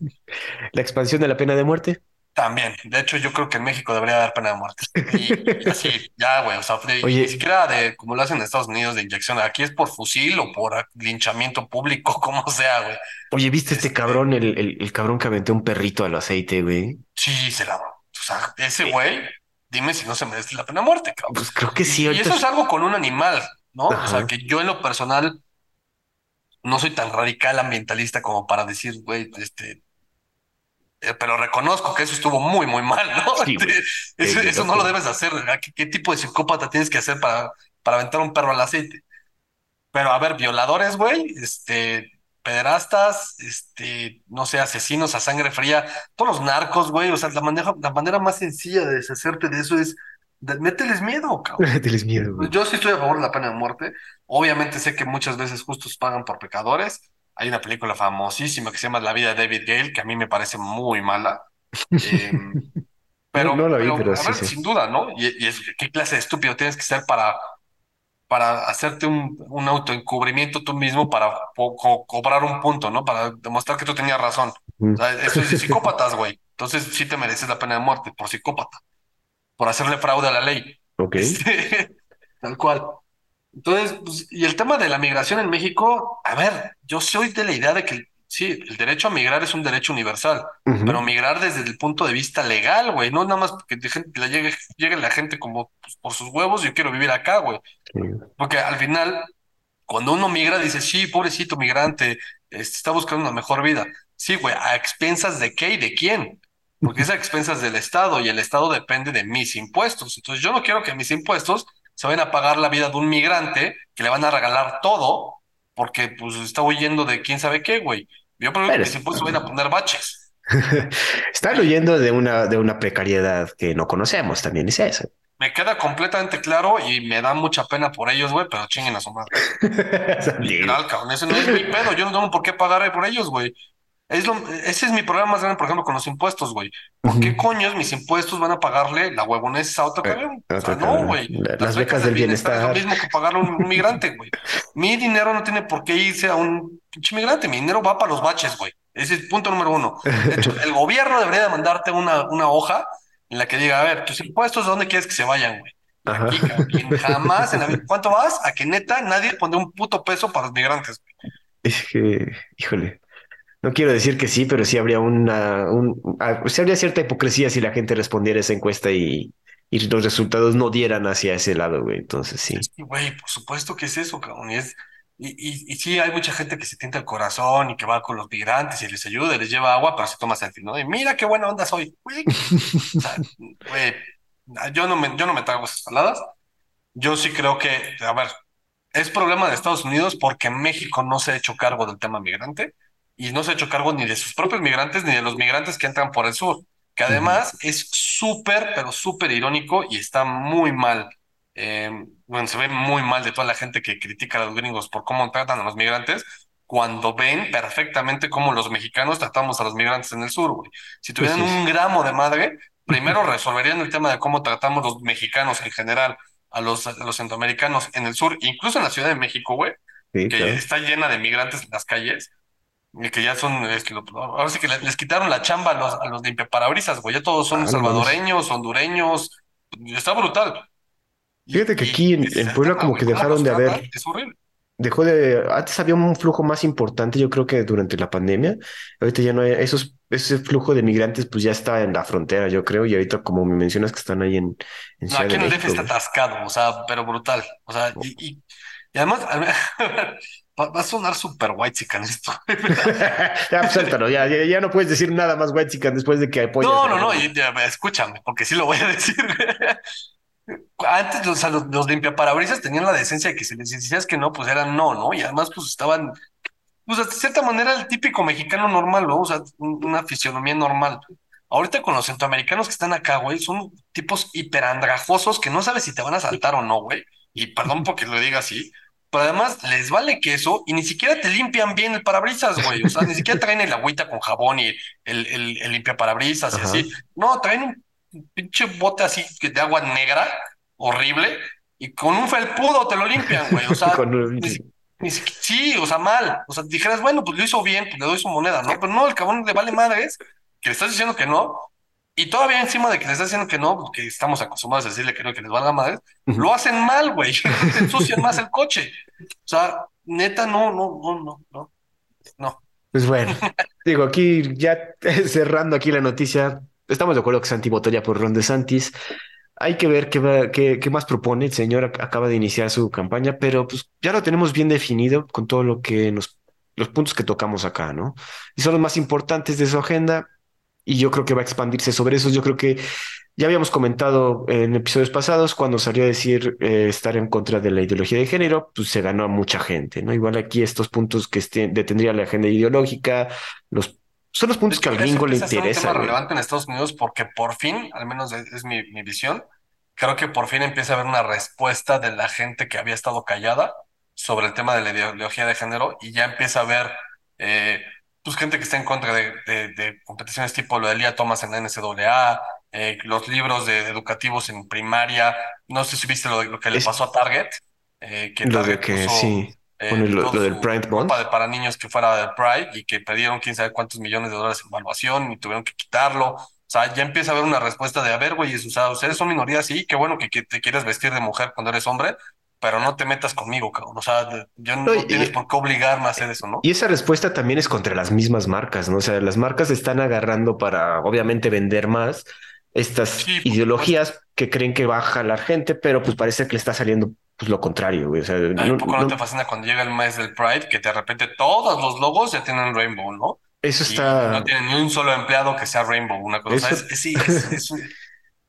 La expansión de la pena de muerte. También. De hecho, yo creo que en México debería haber pena de muerte. Y, y así, ya, güey. O sea, de- Oye. ni siquiera de como lo hacen en Estados Unidos de inyección. Aquí es por fusil o por linchamiento público, como sea, güey. Oye, ¿viste este Este- cabrón, el, el, el cabrón que aventó un perrito al aceite, güey? Sí, se la. O sea, ese güey, dime si no se merece la pena de muerte, cabrón. Pues creo que sí, Y ahorita eso es algo con un animal, ¿no? O sea, que yo en lo personal no soy tan radical ambientalista como para decir, güey, este, eh, pero reconozco que eso estuvo muy, muy mal, ¿no? Sí. Eso, no lo debes hacer. ¿Qué, qué tipo de psicópata tienes que hacer para, para aventar un perro al aceite? Pero a ver, violadores, güey, este, pederastas, este, no sé, asesinos a sangre fría, todos los narcos, güey, o sea, la manera, la manera más sencilla de deshacerte de eso es, de- mételes miedo, cabrón. Tienes miedo, güey. Yo sí estoy a favor de la pena de muerte. Obviamente sé que muchas veces justos pagan por pecadores. Hay una película famosísima que se llama La vida de David Gale, que a mí me parece muy mala. Eh, pero, No- no la vi, pero, pero a sí ver, sin duda, ¿no? Y, y es, ¿qué clase de estúpido tienes que ser para, para hacerte un, un autoencubrimiento tú mismo para co- cobrar un punto, ¿no? Para demostrar que tú tenías razón. O sea, eso es de psicópatas, güey. Entonces sí te mereces la pena de muerte por psicópata, por hacerle fraude a la ley. Ok. Este, tal cual. Entonces, pues, y el tema de la migración en México, a ver, yo soy de la idea de que sí, el derecho a migrar es un derecho universal, pero migrar desde el punto de vista legal, güey, no nada más porque la llegue, llegue la gente como pues, por sus huevos, yo quiero vivir acá, güey. Sí. Porque al final, cuando uno migra, dice, sí, pobrecito migrante, este, está buscando una mejor vida. Sí, güey, ¿a expensas de qué y de quién? Porque es a expensas del Estado y el Estado depende de mis impuestos. Entonces yo no quiero que mis impuestos se vayan a pagar la vida de un migrante que le van a regalar todo porque pues está huyendo de quién sabe qué, güey. Yo que Pero- mis impuestos vayan a poner baches. Están huyendo de una, de una precariedad que no conocemos, también es eso. Me queda completamente claro y me da mucha pena por ellos, güey, pero chinguen a su madre. Literal, cabrón, ese no es mi pedo. Yo no tengo por qué pagar por ellos, güey. Es lo, ese es mi problema más grande, por ejemplo, con los impuestos, güey. ¿Por qué Ujú. coños mis impuestos van a pagarle la huevonés a otro Eh, cabrón? a O sea, otro no, güey. La- las becas del Es bienestar. lo mismo que pagarle a un, un migrante, güey. Mi dinero no tiene por qué irse a un pinche migrante. Mi dinero va para los baches, güey. Ese es el punto número uno. De hecho, el gobierno debería de mandarte una, una hoja en la que diga, a ver, tus impuestos, ¿dónde quieres que se vayan, güey? Aquí, cabrón. jamás en la vida. ¿Cuánto vas? A que neta nadie pone un puto peso para los migrantes. güey. Es que, híjole, no quiero decir que sí, pero sí habría una, un, sí habría cierta hipocresía si la gente respondiera esa encuesta y, y los resultados no dieran hacia ese lado, güey. Entonces sí. Y, güey, por supuesto que es eso, cabrón. Y, es, y, y, y sí, hay mucha gente que se tienta el corazón y que va con los migrantes y les ayuda, les lleva agua, pero se toma selfie, ¿no? Y mira qué buena onda soy, güey. O sea, güey, yo no me, yo no me trago esas saladas. Yo sí creo que, a ver, es problema de Estados Unidos porque México no se ha hecho cargo del tema migrante y no se ha hecho cargo ni de sus propios migrantes ni de los migrantes que entran por el sur, que además es súper, pero súper irónico y está muy mal. eh, bueno, se ve muy mal de toda la gente que critica a los gringos por cómo tratan a los migrantes, cuando ven perfectamente cómo los mexicanos tratamos a los migrantes en el sur, güey. Si Pues tuvieran sí. un gramo de madre, primero resolverían el tema de cómo tratamos los mexicanos en general a los, a los centroamericanos en el sur, incluso en la Ciudad de México, güey, Sí, que claro. está llena de migrantes en las calles, que ya son, es que lo- ahora sí que le- les quitaron la chamba a los, a los limpiaparabrisas, güey, ya todos son Ah, no salvadoreños, hondureños, está brutal. Fíjate que y aquí en, en Puebla como que dejaron de haber, es horrible. dejó de, antes había un flujo más importante, yo creo que durante la pandemia, ahorita ya no hay, esos, ese flujo de migrantes pues ya está en la frontera, yo creo, y ahorita como me mencionas que están ahí en, en No, aquí en el DF está atascado, o sea, pero brutal. O sea, y, y, y además, va, va a sonar súper white chican esto. Ya, pues, suéltalo, ya, ya, ya no puedes decir nada más white chican después de que apoyas No, no, no, ya, escúchame, porque sí lo voy a decir. Antes, o sea, los, los limpiaparabrisas tenían la decencia de que si les decías que no, pues eran no, ¿no? Y además, pues estaban, pues de cierta manera, el típico mexicano normal, ¿no? O sea, un- una fisionomía normal. Ahorita con los centroamericanos que están acá, güey, son tipos hiperandrajosos que no sabes si te van a saltar o no, güey. Y perdón porque lo diga así, pero además les vale queso y ni siquiera te limpian bien el parabrisas, güey. O sea, ni siquiera traen el agüita con jabón y el, el, el limpiaparabrisas y Ajá. así. No, traen un pinche bote así de agua negra, horrible, y con un felpudo te lo limpian, güey. O sea, Con- ni, si- ni si- sí, o sea, mal. O sea, dijeras, bueno, pues lo hizo bien, pues le doy su moneda, ¿no? Pero no, el cabrón le vale madres, que le estás diciendo que no, y todavía encima de que le estás diciendo que no, porque estamos acostumbrados a decirle que no, que les valga madres, Ujú. lo hacen mal, güey. Ensucian más el coche. O sea, neta, no, no, no, no, no, no. Pues bueno, digo, aquí ya cerrando aquí la noticia, estamos de acuerdo que Santi votó ya por Ron DeSantis. Hay que ver qué, va- qué, qué más propone. El señor ac- acaba de iniciar su campaña, pero pues ya lo tenemos bien definido con todo lo que nos, los puntos que tocamos acá, ¿no? Y son los más importantes de su agenda y yo creo que va a expandirse sobre eso. Yo creo que ya habíamos comentado en episodios pasados cuando salió a decir eh, estar en contra de la ideología de género, pues se ganó a mucha gente, ¿no? Igual aquí estos puntos que detendría la agenda ideológica, los, son los puntos que al gringo le empieza a ser un interesa, tema güey. relevante en Estados Unidos porque por fin, al menos es, es mi, mi visión, creo que por fin empieza a haber una respuesta de la gente que había estado callada sobre el tema de la ideología de género y ya empieza a haber eh, pues gente que está en contra de, de- de competiciones tipo lo de Lía Thomas en la NCAA, eh, los libros de, educativos en primaria. No sé si viste lo, de- lo que le Es pasó a Target, eh, que lo de que puso sí, eh, lo, todo lo del Pride de, para niños que fuera del Pride y que perdieron quién sabe cuántos millones de dólares en evaluación y tuvieron que quitarlo. O sea, ya empieza a haber una respuesta de, a ver, güey, o sea, ustedes son minoría, sí, qué bueno que, que te quieres vestir de mujer cuando eres hombre, pero no te metas conmigo, cabrón. O sea, yo No, no tienes y, por qué obligarme a hacer eso, ¿no? y esa respuesta también es contra las mismas marcas, ¿no? O sea, las marcas están agarrando para obviamente vender más estas Sí, ideologías que creen que va a jalar gente, pero pues parece que le está saliendo pues lo contrario, güey. O sea, ¿A no, poco no te fascina cuando llega el mes del Pride que de repente todos los logos ya tienen Rainbow, ¿no? eso Y, y no está, tienen ni un solo empleado que sea Rainbow, una cosa. Eso, es, sí, es, es,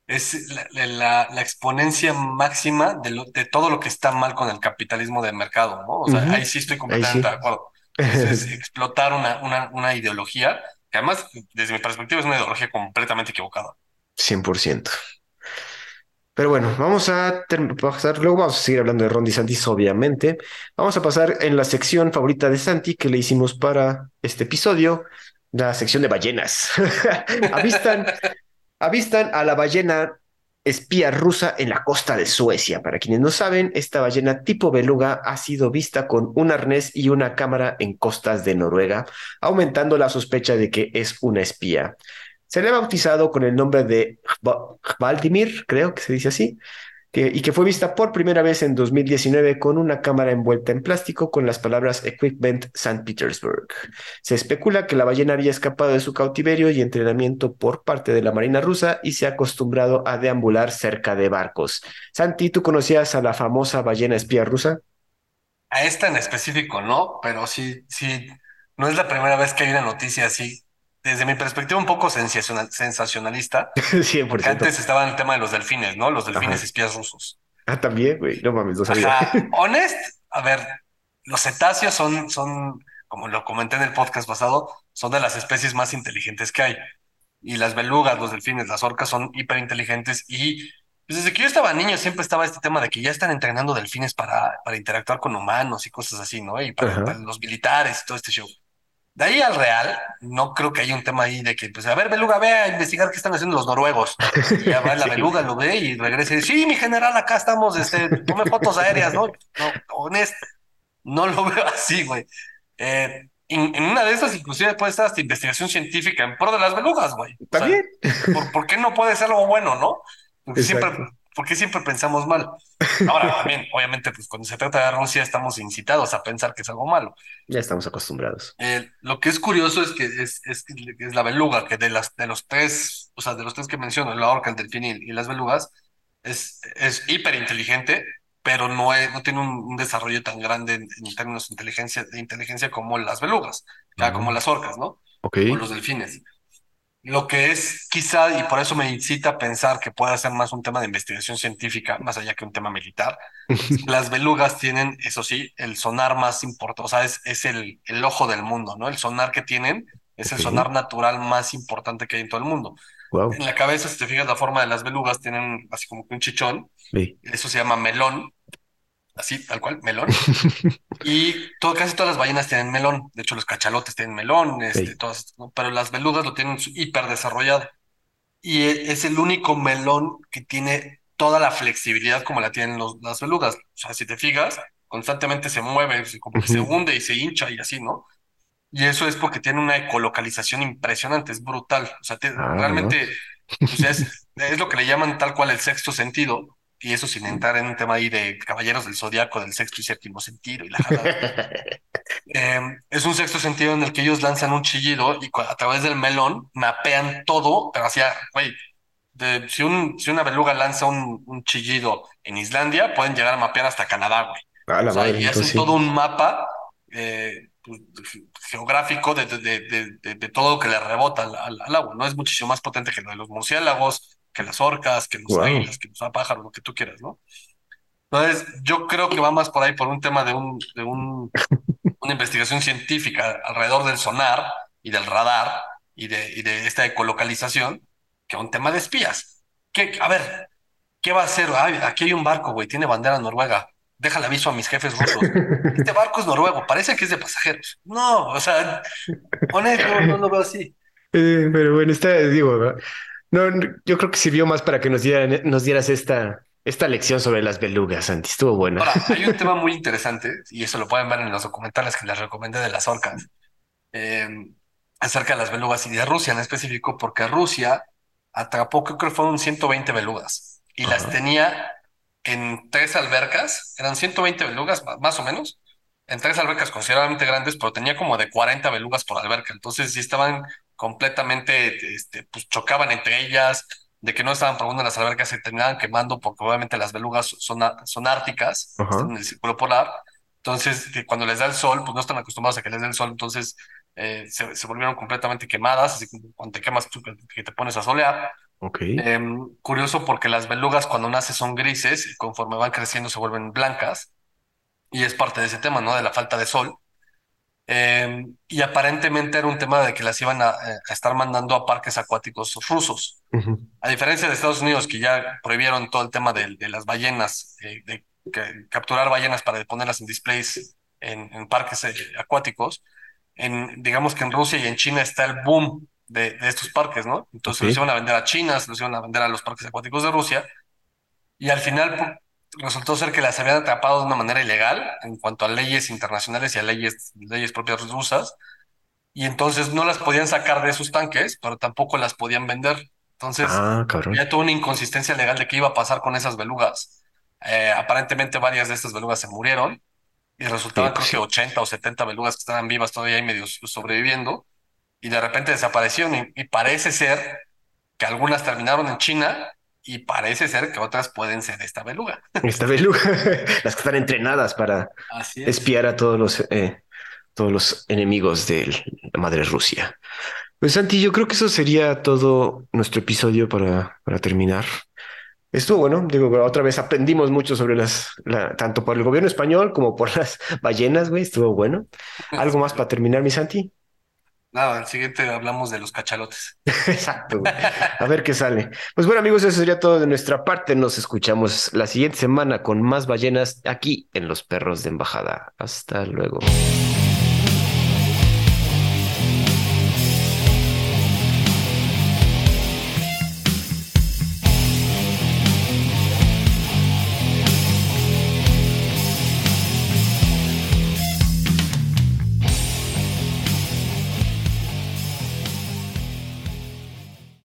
es la, la, la exponencia máxima de, lo, de todo lo que está mal con el capitalismo de mercado, ¿no? O sea, ahí sí estoy completamente sí. de acuerdo. Explotar una, una, una ideología que además, desde mi perspectiva, es una ideología completamente equivocada. 100%. Pero bueno, vamos a pasar, luego vamos a seguir hablando de Ron DeSantis, obviamente. Vamos a pasar en la sección favorita de Santi que le hicimos para este episodio, la sección de ballenas. Avistan, avistan a la ballena espía rusa en la costa de Suecia. Para quienes no saben, esta ballena tipo beluga ha sido vista con un arnés y una cámara en costas de Noruega, aumentando la sospecha de que es una espía. Se le ha bautizado con el nombre de Valdimir, creo que se dice así, y que fue vista por primera vez en 2019 con una cámara envuelta en plástico con las palabras Equipment St. Petersburg. Se especula que la ballena había escapado de su cautiverio y entrenamiento por parte de la Marina rusa y se ha acostumbrado a deambular cerca de barcos. Santi, ¿tú conocías a la famosa ballena espía rusa? A esta en específico no, pero sí, sí, no es la primera vez que hay una noticia así desde mi perspectiva, un poco sensacionalista. 100%. Antes estaba el tema de los delfines, ¿no? Los delfines espías rusos. Ah, también, güey. No mames, no sabía. Honest, a ver, los cetáceos son, son, como lo comenté en el podcast pasado, son de las especies más inteligentes que hay. Y las belugas, los delfines, las orcas son hiperinteligentes. Y pues, desde que yo estaba niño siempre estaba este tema de que ya están entrenando delfines para, para interactuar con humanos y cosas así, ¿no? Y para los militares y todo este show. De ahí al real, no creo que haya un tema ahí de que, pues, a ver, Beluga, ve a investigar qué están haciendo los noruegos. Y ya va la Beluga, lo ve y regresa y dice, sí, mi general, acá estamos, este, tome fotos aéreas, ¿no? No, honesto, no lo veo así, güey. Eh, en, una de esas, inclusive, puede estar hasta investigación científica en pro de las belugas, güey. También. ¿por, ¿por, qué no puede ser algo bueno, no? Porque siempre ¿Por qué siempre pensamos mal? Ahora también, obviamente, pues cuando se trata de Rusia estamos incitados a pensar que es algo malo. Ya estamos acostumbrados. Eh, lo que es curioso es que es, es, es, la beluga, que de, las, de los tres, o sea, de los tres que menciono, la orca, el delfín y, las belugas, es, es hiper inteligente, pero no, no tiene un, desarrollo tan grande en, términos de inteligencia, de inteligencia como las belugas, como las orcas, ¿no? O los delfines. Lo que es quizá, y por eso me incita a pensar que pueda ser más un tema de investigación científica, más allá que un tema militar, las belugas tienen, eso sí, el sonar más importante, o sea, es, es el, el, ojo del mundo, ¿no? El sonar que tienen es el sonar natural más importante que hay en todo el mundo. En la cabeza, si te fijas, la forma de las belugas tienen así como que un chichón, eso se llama melón, así, tal cual, melón. y todo, casi todas las ballenas tienen melón. De hecho, los cachalotes tienen melón, este, todas, pero las belugas lo tienen hiper desarrollado. Y e, es el único melón que tiene toda la flexibilidad como la tienen los, las belugas. O sea, si te fijas, constantemente se mueve, como que se hunde y se hincha y así, ¿no? Y eso es porque tiene una ecolocalización impresionante, es brutal. O sea, ah, realmente pues, es, es lo que le llaman tal cual el sexto sentido, y eso sin entrar en un tema ahí de caballeros del zodiaco, del sexto y séptimo sentido y la em, es un sexto sentido en el que ellos lanzan un chillido y a través del melón mapean todo, pero hacia, güey, si, un, si una beluga lanza un, un, chillido en Islandia, pueden llegar a mapear hasta Canadá, güey. y hacen todo un mapa eh, pues, geográfico de, de, de, todo lo que le rebota al, al, agua, ¿no? Es muchísimo más potente que lo de los murciélagos, que las orcas, que los águilas, que los pájaros, lo que tú quieras, ¿no? Entonces, yo creo que va más por ahí por un tema de, un, de un, una investigación científica alrededor del sonar y del radar y de, y de esta ecolocalización que un tema de espías. Que, a ver, ¿qué va a hacer? aquí hay un barco, güey, tiene bandera noruega. Déjale aviso a mis jefes rusos. Este barco es noruego, parece que es de pasajeros. No, o sea, honesto, no lo veo así. Eh, pero bueno, está, digo, no, yo creo que sirvió más para que nos, nos dieras esta, esta lección sobre las belugas, Santi. Estuvo buena. Ahora, hay un tema muy interesante, y eso lo pueden ver en los documentales que les recomendé de las orcas, em, acerca de las belugas y de Rusia en específico, porque Rusia atrapó, creo que fueron 120 belugas, y las tenía en tres albercas, eran 120 belugas más o menos, en tres albercas considerablemente grandes, pero tenía como de 40 belugas por alberca. Entonces sí estaban completamente, este, pues chocaban entre ellas, de que no estaban probando las albercas, se terminaban quemando porque obviamente las belugas son, son árticas, en el círculo polar. Entonces, que cuando les da el sol, pues no están acostumbrados a que les dé el sol, entonces eh, se, se, volvieron completamente quemadas, así como cuando te quemas tú que te pones a solear. Okay. Em, curioso porque las belugas cuando nacen son grises y conforme van creciendo se vuelven blancas y es parte de ese tema, ¿no? De la falta de sol. Em, y aparentemente era un tema de que las iban a, eh, estar mandando a parques acuáticos rusos. A diferencia de Estados Unidos, que ya prohibieron todo el tema de, las ballenas, eh, de, capturar ballenas para ponerlas en displays en, parques eh, acuáticos, en, digamos que en Rusia y en China está el boom de, estos parques, ¿no? Entonces los iban a vender a China, se los iban a vender a los parques acuáticos de Rusia. Y al final resultó ser que las habían atrapado de una manera ilegal en cuanto a leyes internacionales y a leyes, leyes propias rusas. y entonces no las podían sacar de sus tanques, pero tampoco las podían vender. Entonces, Ah, ya tuvo una inconsistencia legal de qué iba a pasar con esas belugas. Eh, aparentemente varias de estas belugas se murieron y resultaban creo que sí. 80 o 70 belugas que estaban vivas todavía y medio sobreviviendo y de repente desaparecieron y, y parece ser que algunas terminaron en China y parece ser que otras pueden ser esta beluga. Esta beluga, las que están entrenadas para es. espiar a todos los, eh, todos los enemigos de la madre Rusia. Pues Santi, yo creo que eso sería todo nuestro episodio para, para terminar. Estuvo bueno, digo, otra vez aprendimos mucho sobre las, la- tanto por el gobierno español como por las ballenas, güey, estuvo bueno. ¿Algo más para terminar, mi Santi? Nada, el siguiente hablamos de los cachalotes. Exacto. A ver qué sale. Pues bueno, amigos, eso sería todo de nuestra parte. Nos escuchamos la siguiente semana con más ballenas aquí en Los Perros de Embajada. Hasta luego.